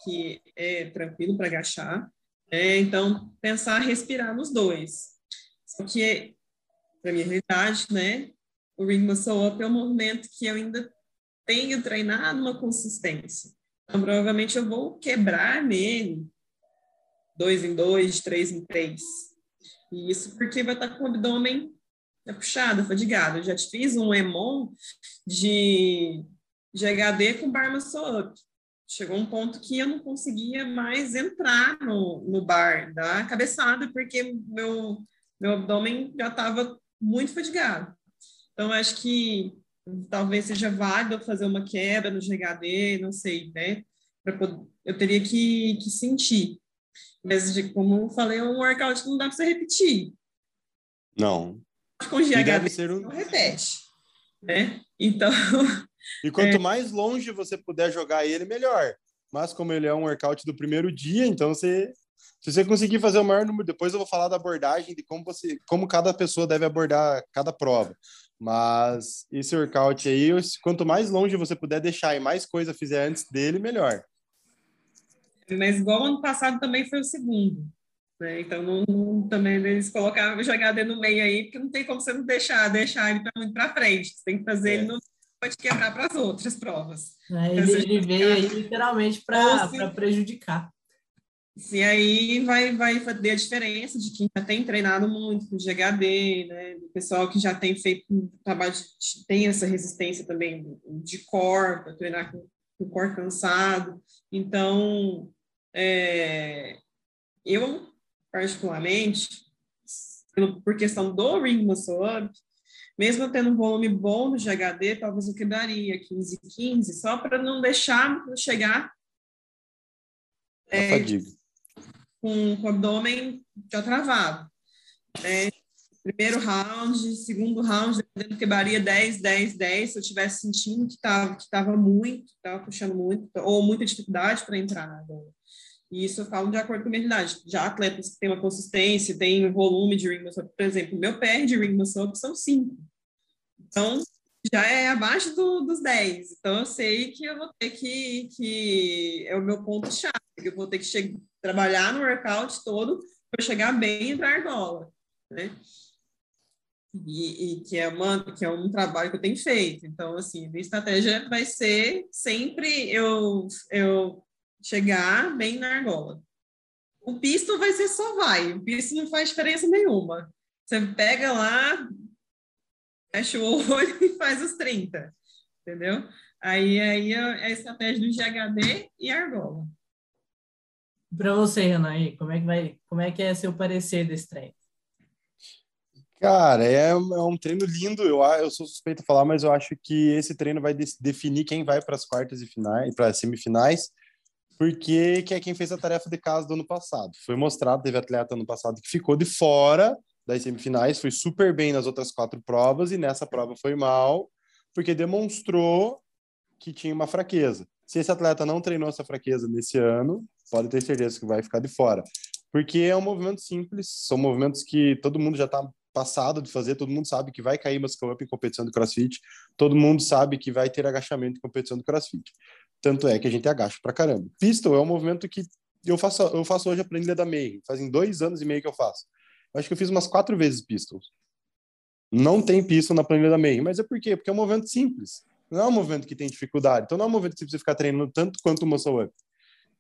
que é tranquilo para agachar. É, então, pensar respirar nos dois. Só que, para minha realidade, né, o Ring Muscle Up é um movimento que eu ainda tenho treinado uma consistência. Então, provavelmente eu vou quebrar nele dois em dois, três em três. E isso porque vai estar com o abdômen puxado, fadigado. Eu já fiz um EMON de, de HD com bar muscle up. Chegou um ponto que eu não conseguia mais entrar no, no bar da cabeçada, porque meu, meu abdômen já estava muito fadigado. Então, acho que talvez seja válido fazer uma quebra no GHD, não sei, né? Poder, eu teria que, que sentir. Mas, como eu falei, é um workout não dá para você repetir. Não. Com GHD, ser um... não repete. Né? Então. E quanto é... mais longe você puder jogar ele, melhor. Mas como ele é um workout do primeiro dia, então você. Se você conseguir fazer o maior número, depois eu vou falar da abordagem, de como você, como cada pessoa deve abordar cada prova. Mas esse workout aí, quanto mais longe você puder deixar e mais coisa fizer antes dele, melhor. Mas igual ano passado também foi o segundo. Né? Então, não, não, também eles colocaram o jogador no meio aí, porque não tem como você não deixar, deixar ele muito para frente. Você tem que fazer é. ele no pode quebrar para as outras provas. É, ele, ele veio aí literalmente para prejudicar. E aí vai, vai fazer a diferença de quem já tem treinado muito com GHD, né? Do pessoal que já tem feito um trabalho, de, tem essa resistência também de core, para treinar com, com o core cansado. Então, é, eu, particularmente, por questão do ring muscle up, mesmo tendo um volume bom no GHD, talvez eu quebraria 15 15, só para não deixar chegar é, com, com o abdômen já travado. Né? Primeiro round, segundo round, dependendo quebraria 10, 10, 10, se eu estivesse sentindo que estava que tava muito, estava puxando muito, ou muita dificuldade para entrar na E isso eu falo de acordo com a minha idade. Já atletas que têm uma consistência, têm um volume de ring muscle por exemplo, meu PR de ring muscle são 5. Então, já é abaixo do, dos 10. Então, eu sei que eu vou ter que, que é o meu ponto-chave, eu vou ter que chegar, trabalhar no workout todo para chegar bem e dar argola, né? E, e, que é uma que é um trabalho que eu tenho feito. Então, assim, minha estratégia vai ser sempre eu eu chegar bem na argola. O pisto vai ser só vai, o pisto não faz diferença nenhuma. Você pega lá, fecha o olho e faz os 30, entendeu? Aí, aí é a estratégia do GHD e argola. Para você, Renan, como é que vai, como é que é seu parecer desse treino? Cara, é, é um treino lindo. Eu, eu sou suspeito a falar, mas eu acho que esse treino vai de, definir quem vai para as quartas e finais, para as semifinais, porque que é quem fez a tarefa de casa do ano passado. Foi mostrado, teve atleta ano passado que ficou de fora das semifinais, foi super bem nas outras quatro provas e nessa prova foi mal, porque demonstrou que tinha uma fraqueza. Se esse atleta não treinou essa fraqueza nesse ano, pode ter certeza que vai ficar de fora. Porque é um movimento simples, são movimentos que todo mundo já está passado de fazer, todo mundo sabe que vai cair muscle up em competição de crossfit, todo mundo sabe que vai ter agachamento em competição de crossfit. Tanto é que a gente agacha pra caramba. Pistol é um movimento que eu faço, eu faço hoje a planilha da MEI, fazem dois anos e meio que eu faço. Acho que eu fiz umas quatro vezes pistols. Não tem pistol na planilha da MEI. Mas é por quê? Porque é um movimento simples. Não é um movimento que tem dificuldade. Então não é um movimento que você precisa ficar treinando tanto quanto o muscle up.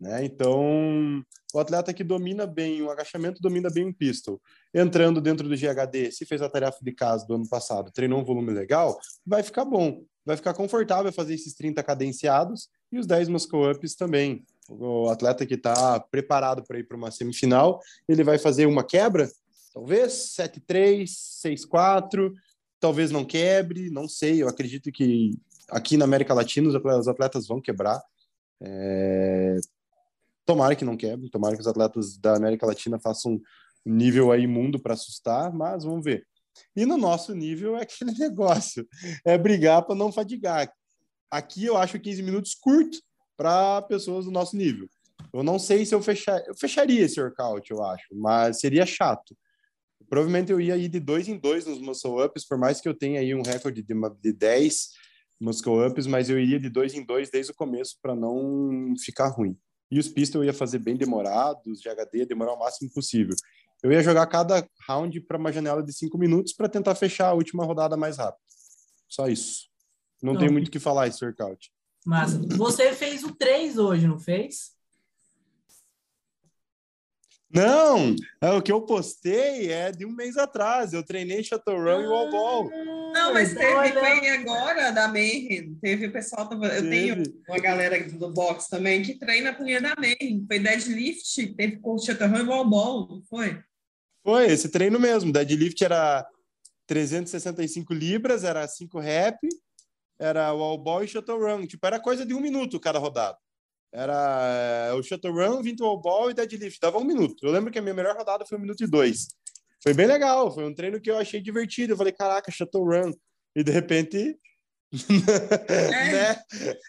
Né? Então, o atleta que domina bem o agachamento, domina bem o pistol. Entrando dentro do GHD, se fez a tarefa de casa do ano passado, treinou um volume legal, vai ficar bom. Vai ficar confortável fazer esses 30 cadenciados e os 10 muscle ups também. O atleta que está preparado para ir para uma semifinal, ele vai fazer uma quebra, Talvez 7-3, 6-4, talvez não quebre, não sei. Eu acredito que aqui na América Latina os atletas vão quebrar. É... Tomara que não quebre, tomara que os atletas da América Latina façam um nível aí mundo para assustar, mas vamos ver. E no nosso nível é aquele negócio, é brigar para não fadigar. Aqui eu acho 15 minutos curto para pessoas do nosso nível. Eu não sei se eu fechar, eu fecharia esse workout, eu acho, mas seria chato. Provavelmente eu ia ir de dois em dois nos muscle ups, por mais que eu tenha aí um recorde de, de 10 muscle ups, mas eu iria de dois em dois desde o começo para não ficar ruim. E os pistol eu ia fazer bem demorados, de HD, ia demorar o máximo possível. Eu ia jogar cada round para uma janela de cinco minutos para tentar fechar a última rodada mais rápido. Só isso. Não, não. tem muito o que falar esse workout. Mas você fez o 3 hoje, não fez? Não, é, o que eu postei é de um mês atrás. Eu treinei Shadowrun e Wall Ball. Não, mas teve quem agora da Mayhem. Teve o pessoal. Eu teve. tenho uma galera do box também que treina a linha da Mayhem. Foi deadlift, teve com Shadowrun e Wall Ball, não foi? Foi, esse treino mesmo. Deadlift era 365 libras, era 5 rep, era wall ball e shuttle Tipo, era coisa de um minuto cada rodada. Era eh, o shuttle run, 20 wall ball e deadlift. Dava um minuto. Eu lembro que a minha melhor rodada foi um minuto e dois. Foi bem legal. Foi um treino que eu achei divertido. Eu falei, caraca, shuttle run. E de repente. É.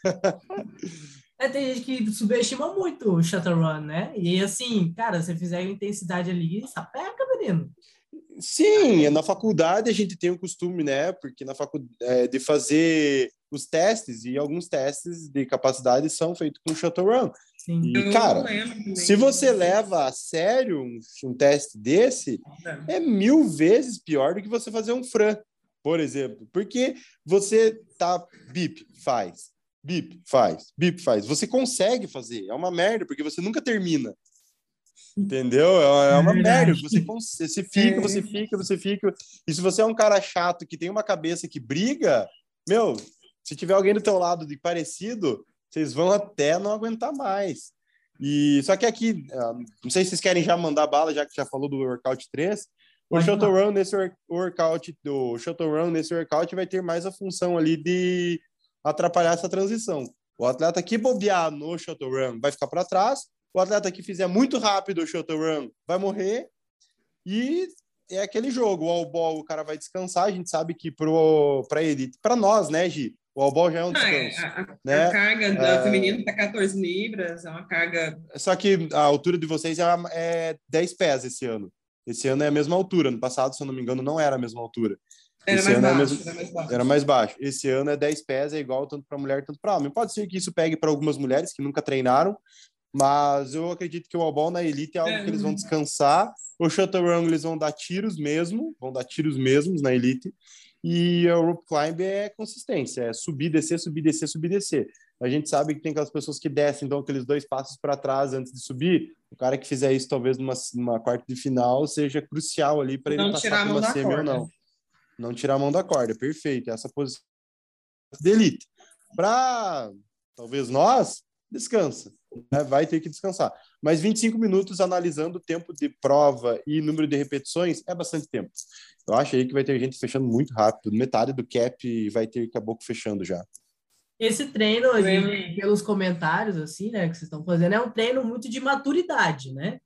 né? É, tem gente que subestima muito o Shuttle né? E assim, cara, se fizer a intensidade ali, sapeca, menino. Sim, na faculdade a gente tem o costume, né? Porque na faculdade é, de fazer os testes e alguns testes de capacidade são feitos com Shadowrun. Sim. E, cara, se você leva a sério um, um teste desse, é. é mil vezes pior do que você fazer um Fran, por exemplo. Porque você tá bip, faz, bip, faz, bip, faz. Você consegue fazer, é uma merda, porque você nunca termina. Entendeu? É, é uma é merda. Você, você fica, você fica, você fica. E se você é um cara chato que tem uma cabeça que briga, meu, se tiver alguém do teu lado de parecido, vocês vão até não aguentar mais. E só que aqui, ah, não sei se vocês querem já mandar bala, já que já falou do workout 3. O shuttle run nesse workout, do shuttle run nesse workout vai ter mais a função ali de atrapalhar essa transição. O atleta que bobear no shuttle run vai ficar para trás, o atleta que fizer muito rápido o shuttle run vai morrer. E é aquele jogo, o all ball, o cara vai descansar. A gente sabe que para ele, para nós, né, Gi? O all ball já é um descanso. Ah, a, né? a carga é... feminino tá 14 libras, é uma carga. Só que a altura de vocês é, é 10 pés esse ano. Esse ano é a mesma altura. No passado, se eu não me engano, não era a mesma altura. Era mais, baixo, é mesmo... era mais baixo. Era mais baixo. Esse ano é 10 pés, é igual tanto para mulher tanto para homem. Pode ser que isso pegue para algumas mulheres que nunca treinaram, mas eu acredito que o all na elite é algo é. que eles vão descansar. O shuttle eles vão dar tiros mesmo, vão dar tiros mesmos na elite. E o rope climb é consistência, é subir, descer, subir, descer, subir, descer. A gente sabe que tem aquelas pessoas que descem, então aqueles dois passos para trás antes de subir. O cara que fizer isso, talvez numa, numa quarta de final, seja crucial ali para ele passar por uma semi ou não. Não tirar a mão da corda, perfeito. Essa posição de elite. Para talvez nós, descansa né, vai ter que descansar. Mas 25 minutos analisando o tempo de prova e número de repetições é bastante tempo. Eu acho aí que vai ter gente fechando muito rápido. Metade do cap vai ter caboclo fechando já. Esse treino, pelos comentários, assim, né, que vocês estão fazendo, é um treino muito de maturidade, né?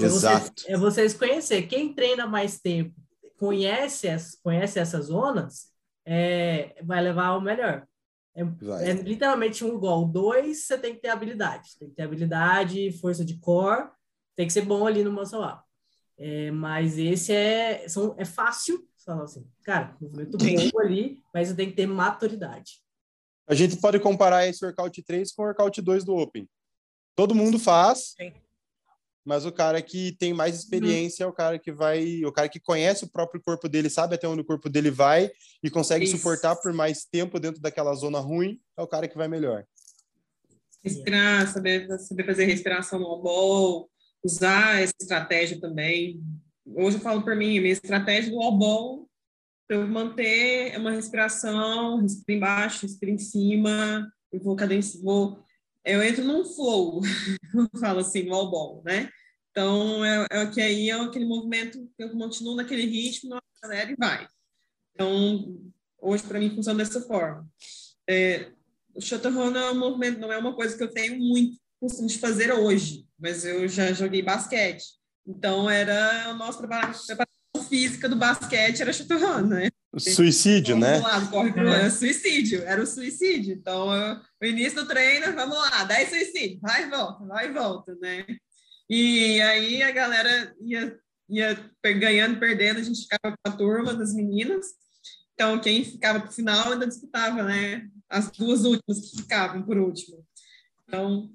É Exato. Vocês, é vocês conhecer. Quem treina mais tempo, conhece, conhece essas zonas, é, vai levar ao melhor. É, é, literalmente um igual. Dois, você tem que ter habilidade. Tem que ter habilidade, força de core, tem que ser bom ali no muscle up. É, mas esse é, são, é fácil, falar assim, cara, movimento bom ali, mas você tem que ter maturidade. A gente pode comparar esse workout 3 com o workout 2 do Open. Todo mundo faz, Sim mas o cara que tem mais uhum. experiência uhum. é o cara que vai, o cara que conhece o próprio corpo dele, sabe até onde o corpo dele vai e consegue Isso. suportar por mais tempo dentro daquela zona ruim, é o cara que vai melhor. Respirar, saber, saber fazer respiração no ball, usar essa estratégia também. Hoje eu falo por mim, minha estratégia do all para eu manter uma respiração, respira embaixo, respira em cima, eu vou cadenciar, vou eu entro num flow, eu falo assim, no all né? Então, é, é que aí é aquele movimento que eu continuo naquele ritmo, não acelera e vai. Então, hoje, para mim, funciona dessa forma. É, o Shutterrun é um movimento, não é uma coisa que eu tenho muito costume de fazer hoje, mas eu já joguei basquete. Então, era o nosso preparação física do basquete, era Shutterrun, né? Suicídio, né? Lá, corre pro... é. suicídio, era o suicídio. Então, eu, o início do treino, vamos lá, 10 suicídios, vai e volta, vai e volta, né? E aí a galera ia, ia ganhando, perdendo, a gente ficava com a turma das meninas. Então, quem ficava para o final ainda disputava, né? As duas últimas que ficavam por último. Então,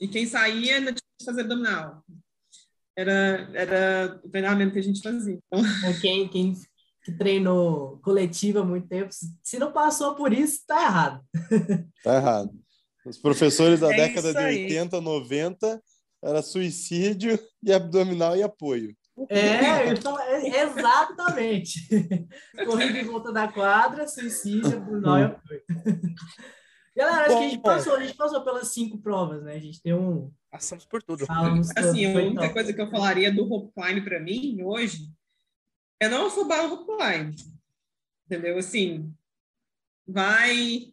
e quem saía ainda tinha que fazer abdominal. Era, era o treinamento que a gente fazia. Então... Quem, quem que treinou coletiva há muito tempo, se não passou por isso, tá errado. Tá errado. Os professores da é década de 80, 90 era suicídio e abdominal e apoio. É, então, é, exatamente. Corrida em volta da quadra, suicídio, abdominal e apoio. Galera, acho que a gente passou, a gente passou pelas cinco provas, né? A gente tem um. Passamos por tudo. Falamos assim, a única coisa que eu falaria do rope climb para mim hoje é não afobar o rope climb. Entendeu? Assim, vai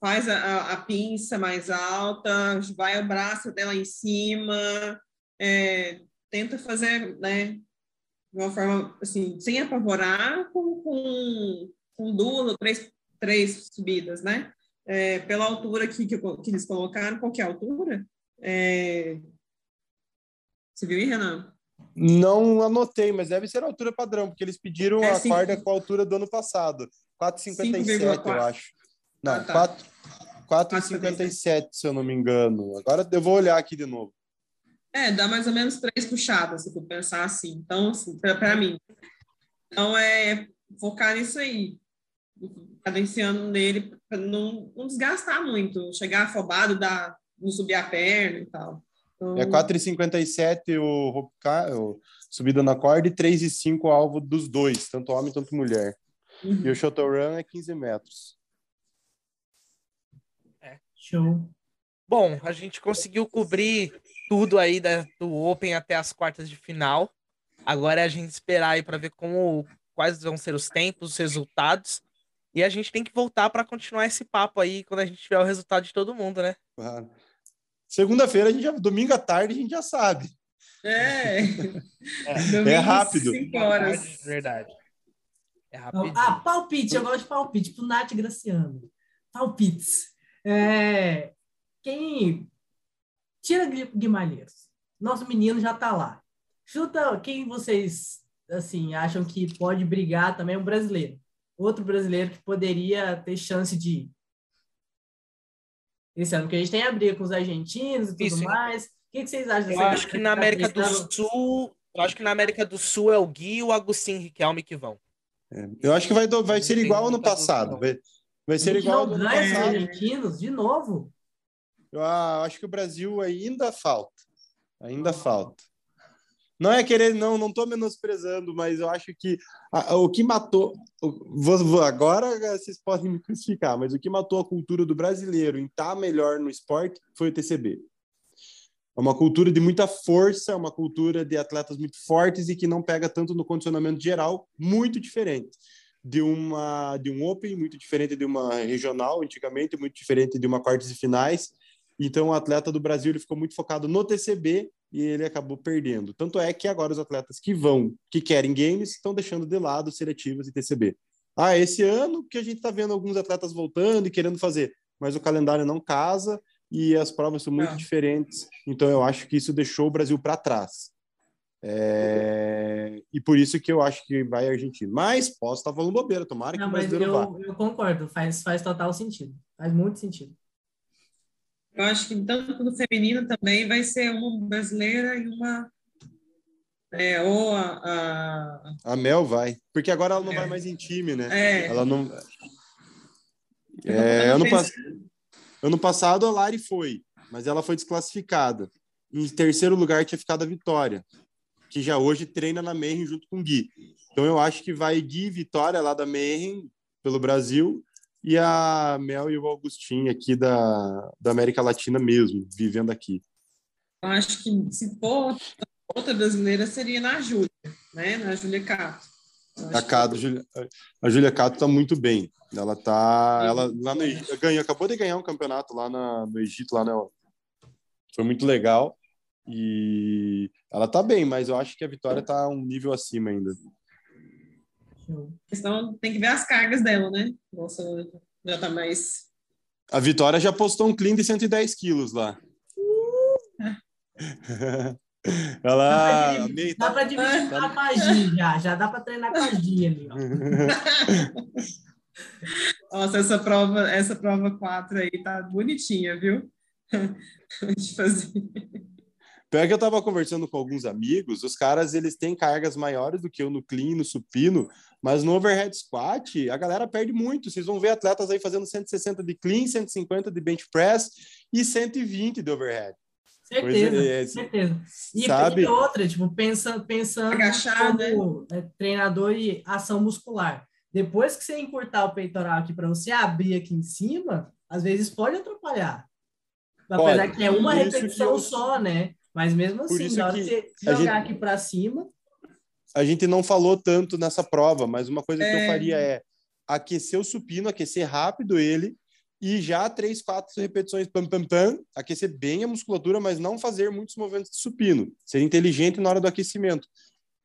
faz a, a, pinça mais alta, vai o braço dela em cima, é, tenta fazer, né, de uma forma, assim, sem apavorar, com, com, com duas ou três, três subidas, né? É, pela altura aqui que, que, eles colocaram, qual que é a altura? É... Você viu aí, Renan? Não anotei, mas deve ser a altura padrão, porque eles pediram é a corda com a altura do ano passado. 4,57, eu acho. Não, ah, tá. 4,57, se eu não me engano. Agora eu vou olhar aqui de novo. É, dá mais ou menos três puxadas, se for pensar assim. Então, assim, para mim. Então, é focar nisso aí. Cadenciando nele, para não, não desgastar muito. Chegar afobado, dar, não subir a perna e tal. Então... É 4,57 o, o subida na corda e 3,5 o alvo dos dois, tanto homem quanto mulher. Uhum. E o shuttle run é 15 metros. Show. Bom, a gente conseguiu cobrir tudo aí da, do Open até as quartas de final. Agora é a gente esperar aí para ver como quais vão ser os tempos, os resultados. E a gente tem que voltar para continuar esse papo aí quando a gente tiver o resultado de todo mundo, né? Claro. Segunda-feira, a gente já, domingo à tarde, a gente já sabe. É. é, é rápido. Cinco horas. Verdade. É rápido. Ah, palpite, eu gosto de palpite, pro Nath Graciano. Palpites. É, quem tira Guimarães, nosso menino já está lá. Chuta quem vocês assim acham que pode brigar também um brasileiro, outro brasileiro que poderia ter chance de esse ano que a gente tem a briga com os argentinos e tudo Isso, mais. O que, que, vocês acham? Eu acho que na América do Sul, eu acho que na América do Sul é o Gui e o Agostinho Riquelme que vão. É, eu acho que vai, vai ser igual ano passado. Vai, Vai ser igual não ganha os argentinos de novo. Eu ah, acho que o Brasil ainda falta. Ainda falta. Não é querer, não, não estou menosprezando, mas eu acho que a, o que matou. Vou, vou, agora vocês podem me crucificar, mas o que matou a cultura do brasileiro em estar tá melhor no esporte foi o TCB. É uma cultura de muita força, é uma cultura de atletas muito fortes e que não pega tanto no condicionamento geral, muito diferente de uma de um Open, muito diferente de uma regional antigamente, muito diferente de uma quartas e finais. Então o atleta do Brasil ele ficou muito focado no TCB e ele acabou perdendo. Tanto é que agora os atletas que vão, que querem games, estão deixando de lado seletivas e TCB. Ah, esse ano que a gente está vendo alguns atletas voltando e querendo fazer, mas o calendário não casa e as provas são muito diferentes. Então eu acho que isso deixou o Brasil para trás. É... E por isso que eu acho que vai a Argentina. Mas posso estar falando bobeira, tomara não, que o brasileiro eu, vá. Eu concordo, faz, faz total sentido. Faz muito sentido. Eu acho que tanto no feminino também vai ser uma brasileira e uma. É, ou a, a... a. Mel vai. Porque agora ela não é. vai mais em time, né? É. Ela não. É, ano, pass... ano passado a Lari foi, mas ela foi desclassificada. Em terceiro lugar tinha ficado a Vitória que já hoje treina na Mayhem junto com o Gui. Então eu acho que vai Gui Vitória lá da Mayhem pelo Brasil e a Mel e o Augustinho aqui da, da América Latina mesmo, vivendo aqui. Eu acho que se for outra brasileira seria na Júlia, né? Na Júlia Cato. A, Cato, a Júlia Cato está muito bem. Ela tá, ela lá no Egito, ganhou, acabou de ganhar um campeonato lá na, no Egito, lá na, foi muito legal. E ela tá bem, mas eu acho que a Vitória tá um nível acima ainda. A questão tem que ver as cargas dela, né? Nossa, já tá mais. A Vitória já postou um clean de 110 quilos lá. Uh! Ela. Dá pra, dividir, dá pra dividir com a Gi já, já dá pra treinar com a Gi ali, ó. Nossa, essa prova, essa prova 4 aí tá bonitinha, viu? De fazer. Pior que eu tava conversando com alguns amigos, os caras eles têm cargas maiores do que eu no clean, no supino, mas no overhead squat a galera perde muito. Vocês vão ver atletas aí fazendo 160 de clean, 150 de bench press e 120 de overhead. Certeza, é, certeza. E, sabe? e outra, tipo, pensa, pensando Agachar, como né? treinador de ação muscular. Depois que você encurtar o peitoral aqui para você abrir aqui em cima, às vezes pode atrapalhar. Apesar pode. que é uma repetição eu... só, né? Mas mesmo assim, na hora de você jogar gente... aqui para cima. A gente não falou tanto nessa prova, mas uma coisa é... que eu é. faria é aquecer o supino, aquecer rápido ele e já três, quatro repetições pam, pam, pam, aquecer bem a musculatura, mas não fazer muitos movimentos de supino. Ser inteligente na hora do aquecimento,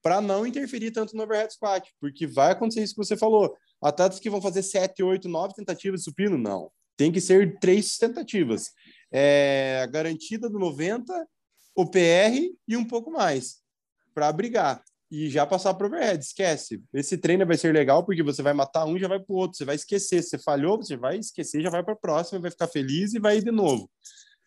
para não interferir tanto no overhead squat, porque vai acontecer isso que você falou. Atletas que vão fazer sete, oito, nove tentativas de supino, não. Tem que ser três tentativas. É, garantida do 90, o PR e um pouco mais para brigar e já passar para o overhead. Esquece. Esse treino vai ser legal porque você vai matar um já vai para o outro. Você vai esquecer. Você falhou, você vai esquecer, já vai para a próxima, vai ficar feliz e vai de novo.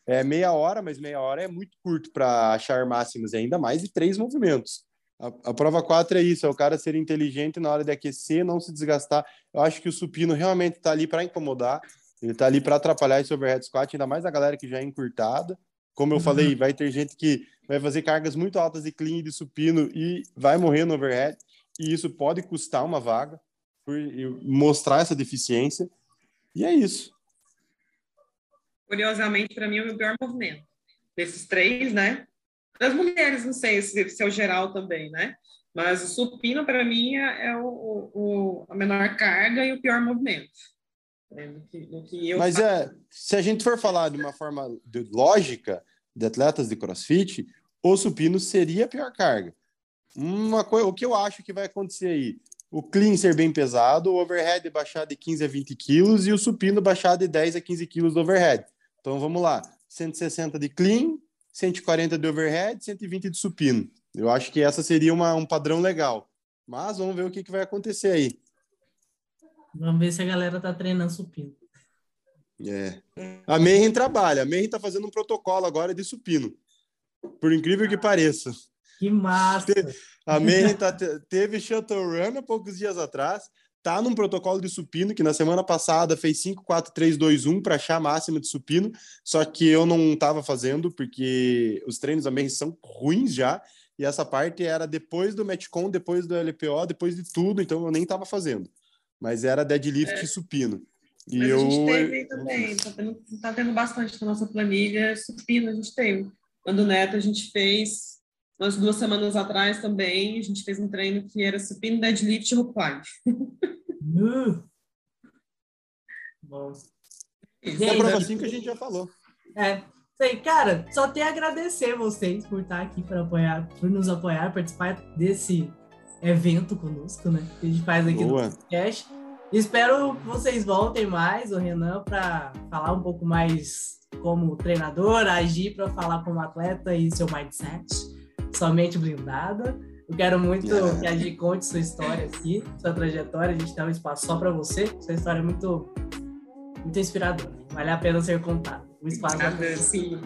É meia hora, mas meia hora é muito curto para achar máximos, ainda mais de três movimentos. A, a, prova 4 é isso, é o cara ser inteligente na hora de aquecer, não se desgastar. Eu acho que o supino realmente está ali para incomodar, ele está ali para atrapalhar esse overhead squat, ainda mais a galera que já é encurtada. Como eu uhum. falei, vai ter gente que vai fazer cargas muito altas de clean e de supino e vai morrer no overhead, e isso pode custar uma vaga por mostrar essa deficiência. E é isso. Curiosamente, para mim, é o meu pior movimento. Desses três, né? Das mulheres, não sei se, se é o geral também, né? Mas o supino, para mim, é, é o, o, a menor carga e o pior movimento. É, que, que Mas é, se a gente for falar de uma forma de lógica de atletas de crossfit, o supino seria a pior carga. Uma coisa, o que eu acho que vai acontecer aí? O clean ser bem pesado, o overhead baixar de 15 a 20 quilos e o supino baixar de 10 a 15 quilos do overhead. Então vamos lá: 160 de clean, 140 de overhead, 120 de supino. Eu acho que essa seria uma, um padrão legal. Mas vamos ver o que, que vai acontecer aí. Vamos ver se a galera tá treinando supino. É. A Mayhem trabalha. A Mayhem tá fazendo um protocolo agora de supino. Por incrível que pareça. Que massa! A Mayhem tá, teve shuttle run há poucos dias atrás. Tá num protocolo de supino que na semana passada fez 5, 4, 3, 2, 1 para achar a máxima de supino. Só que eu não tava fazendo porque os treinos da Mayhem são ruins já. E essa parte era depois do Metcon, depois do LPO, depois de tudo. Então eu nem tava fazendo mas era deadlift é. e supino. E mas eu... a gente teve também, tá tendo, tá tendo bastante na nossa planilha, supino a gente teve. Quando o Neto a gente fez, umas duas semanas atrás também, a gente fez um treino que era supino, deadlift e rope uh. Bom. Isso. A prova 5 a gente já falou. É, Sei, cara, só tenho a agradecer vocês por estar aqui para apoiar, por nos apoiar, participar desse evento conosco, né? Que a gente faz aqui Boa. no podcast. Espero que vocês voltem mais, o Renan, para falar um pouco mais como treinador, agir para falar como atleta e seu mindset, somente blindada. Eu quero muito yeah. que a Gi conte sua história aqui, sua trajetória. A gente tem um espaço só para você. Sua história é muito, muito inspiradora. Vale a pena ser contada. Um espaço Obrigada, sim.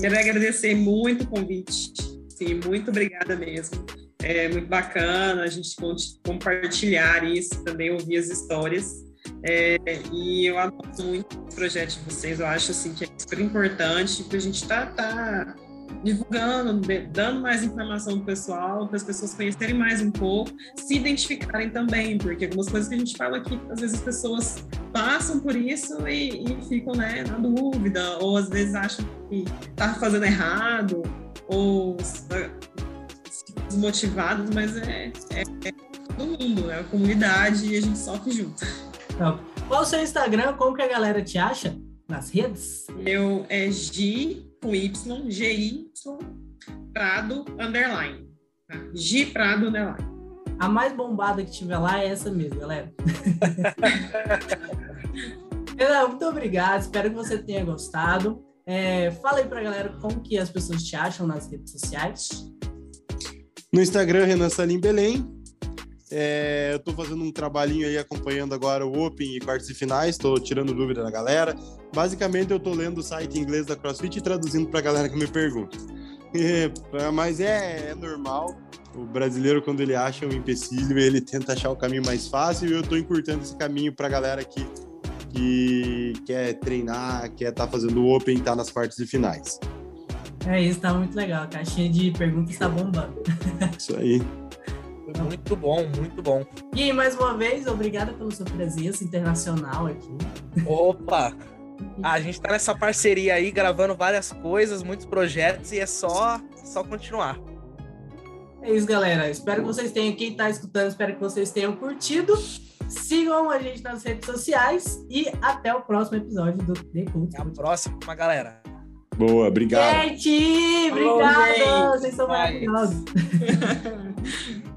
Quero agradecer muito o convite. Sim, muito obrigada mesmo. É muito bacana a gente compartilhar isso, também ouvir as histórias. É, e eu adoro muito o projeto de vocês, eu acho assim que é super importante para a gente estar tá, tá divulgando, dando mais informação para pessoal, para as pessoas conhecerem mais um pouco, se identificarem também, porque algumas coisas que a gente fala aqui, às vezes as pessoas passam por isso e, e ficam né, na dúvida, ou às vezes acham que está fazendo errado, ou desmotivados, mas é, é, é, todo mundo, é a comunidade e a gente sofre junto. Então, qual o seu Instagram? Como que a galera te acha nas redes? Eu é G com Y, G-Y, Prado, underline. Tá? G Prado, underline. A mais bombada que tiver lá é essa mesmo, galera. Muito obrigado. Espero que você tenha gostado. É, fala aí pra galera como que as pessoas te acham nas redes sociais. No Instagram, Renan Salim Belém. É, eu tô fazendo um trabalhinho aí acompanhando agora o Open e quartos e finais, tô tirando dúvida da galera. Basicamente, eu tô lendo o site inglês da CrossFit e traduzindo pra galera que me pergunta. É, mas é, é normal. O brasileiro, quando ele acha um empecilho, ele tenta achar o caminho mais fácil e eu tô encurtando esse caminho pra galera que, que quer treinar, quer estar tá fazendo o Open e tá nas partes de finais. É isso, tá muito legal. A caixinha de perguntas tá bombando. Isso aí. Muito bom, muito bom. E aí, mais uma vez, obrigada pela sua presença internacional aqui. Opa! A gente tá nessa parceria aí, gravando várias coisas, muitos projetos, e é só, só continuar. É isso, galera. Espero que vocês tenham, quem tá escutando, espero que vocês tenham curtido. Sigam a gente nas redes sociais e até o próximo episódio do The Cult. Até a próxima, galera. Boa, obrigado. Gente, obrigado. Vocês são maravilhosos.